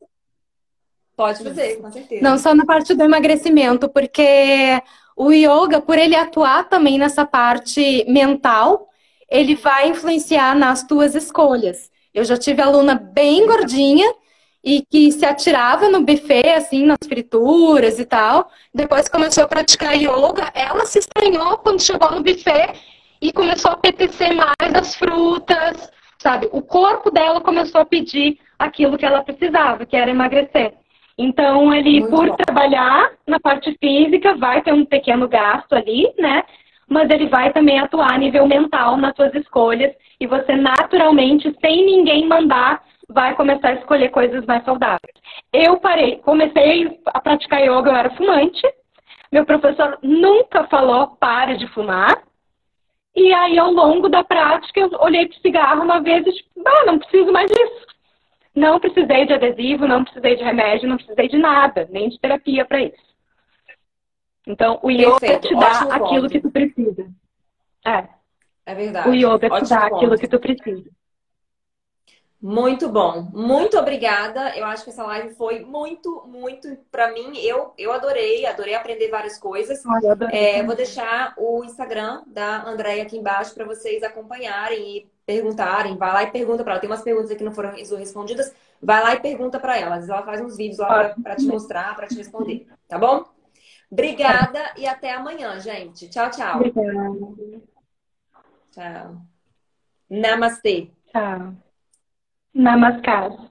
Pode fazer, com certeza. Não só na parte do emagrecimento, porque o yoga, por ele atuar também nessa parte mental, ele vai influenciar nas tuas escolhas. Eu já tive aluna bem gordinha e que se atirava no buffet, assim, nas frituras e tal. Depois começou a praticar yoga, ela se estranhou quando chegou no buffet e começou a apetecer mais as frutas, sabe? O corpo dela começou a pedir aquilo que ela precisava, que era emagrecer. Então, ele, Muito por bom. trabalhar na parte física, vai ter um pequeno gasto ali, né? Mas ele vai também atuar a nível mental nas suas escolhas e você naturalmente, sem ninguém mandar, vai começar a escolher coisas mais saudáveis. Eu parei, comecei a praticar yoga, eu era fumante. Meu professor nunca falou pare de fumar. E aí, ao longo da prática, eu olhei para o cigarro uma vez e, tipo, ah, não preciso mais disso. Não precisei de adesivo, não precisei de remédio, não precisei de nada, nem de terapia para isso. Então, o yoga Perfeito. te dá Ótimo aquilo ponto. que tu precisa. É. É verdade. O yoga Ótimo te dá ponto. aquilo que tu precisa. Muito bom, muito obrigada. Eu acho que essa live foi muito, muito para mim. Eu, eu adorei, adorei aprender várias coisas. é, vou deixar o Instagram da Andréia aqui embaixo para vocês acompanharem e perguntarem. Vai lá e pergunta para ela. Tem umas perguntas aqui que não foram respondidas. Vai lá e pergunta para ela. Ela faz uns vídeos lá para te mostrar, para te responder. Tá bom? Obrigada e até amanhã, gente. Tchau, tchau. Obrigada. Tchau. Namastê. Tchau. Namaskar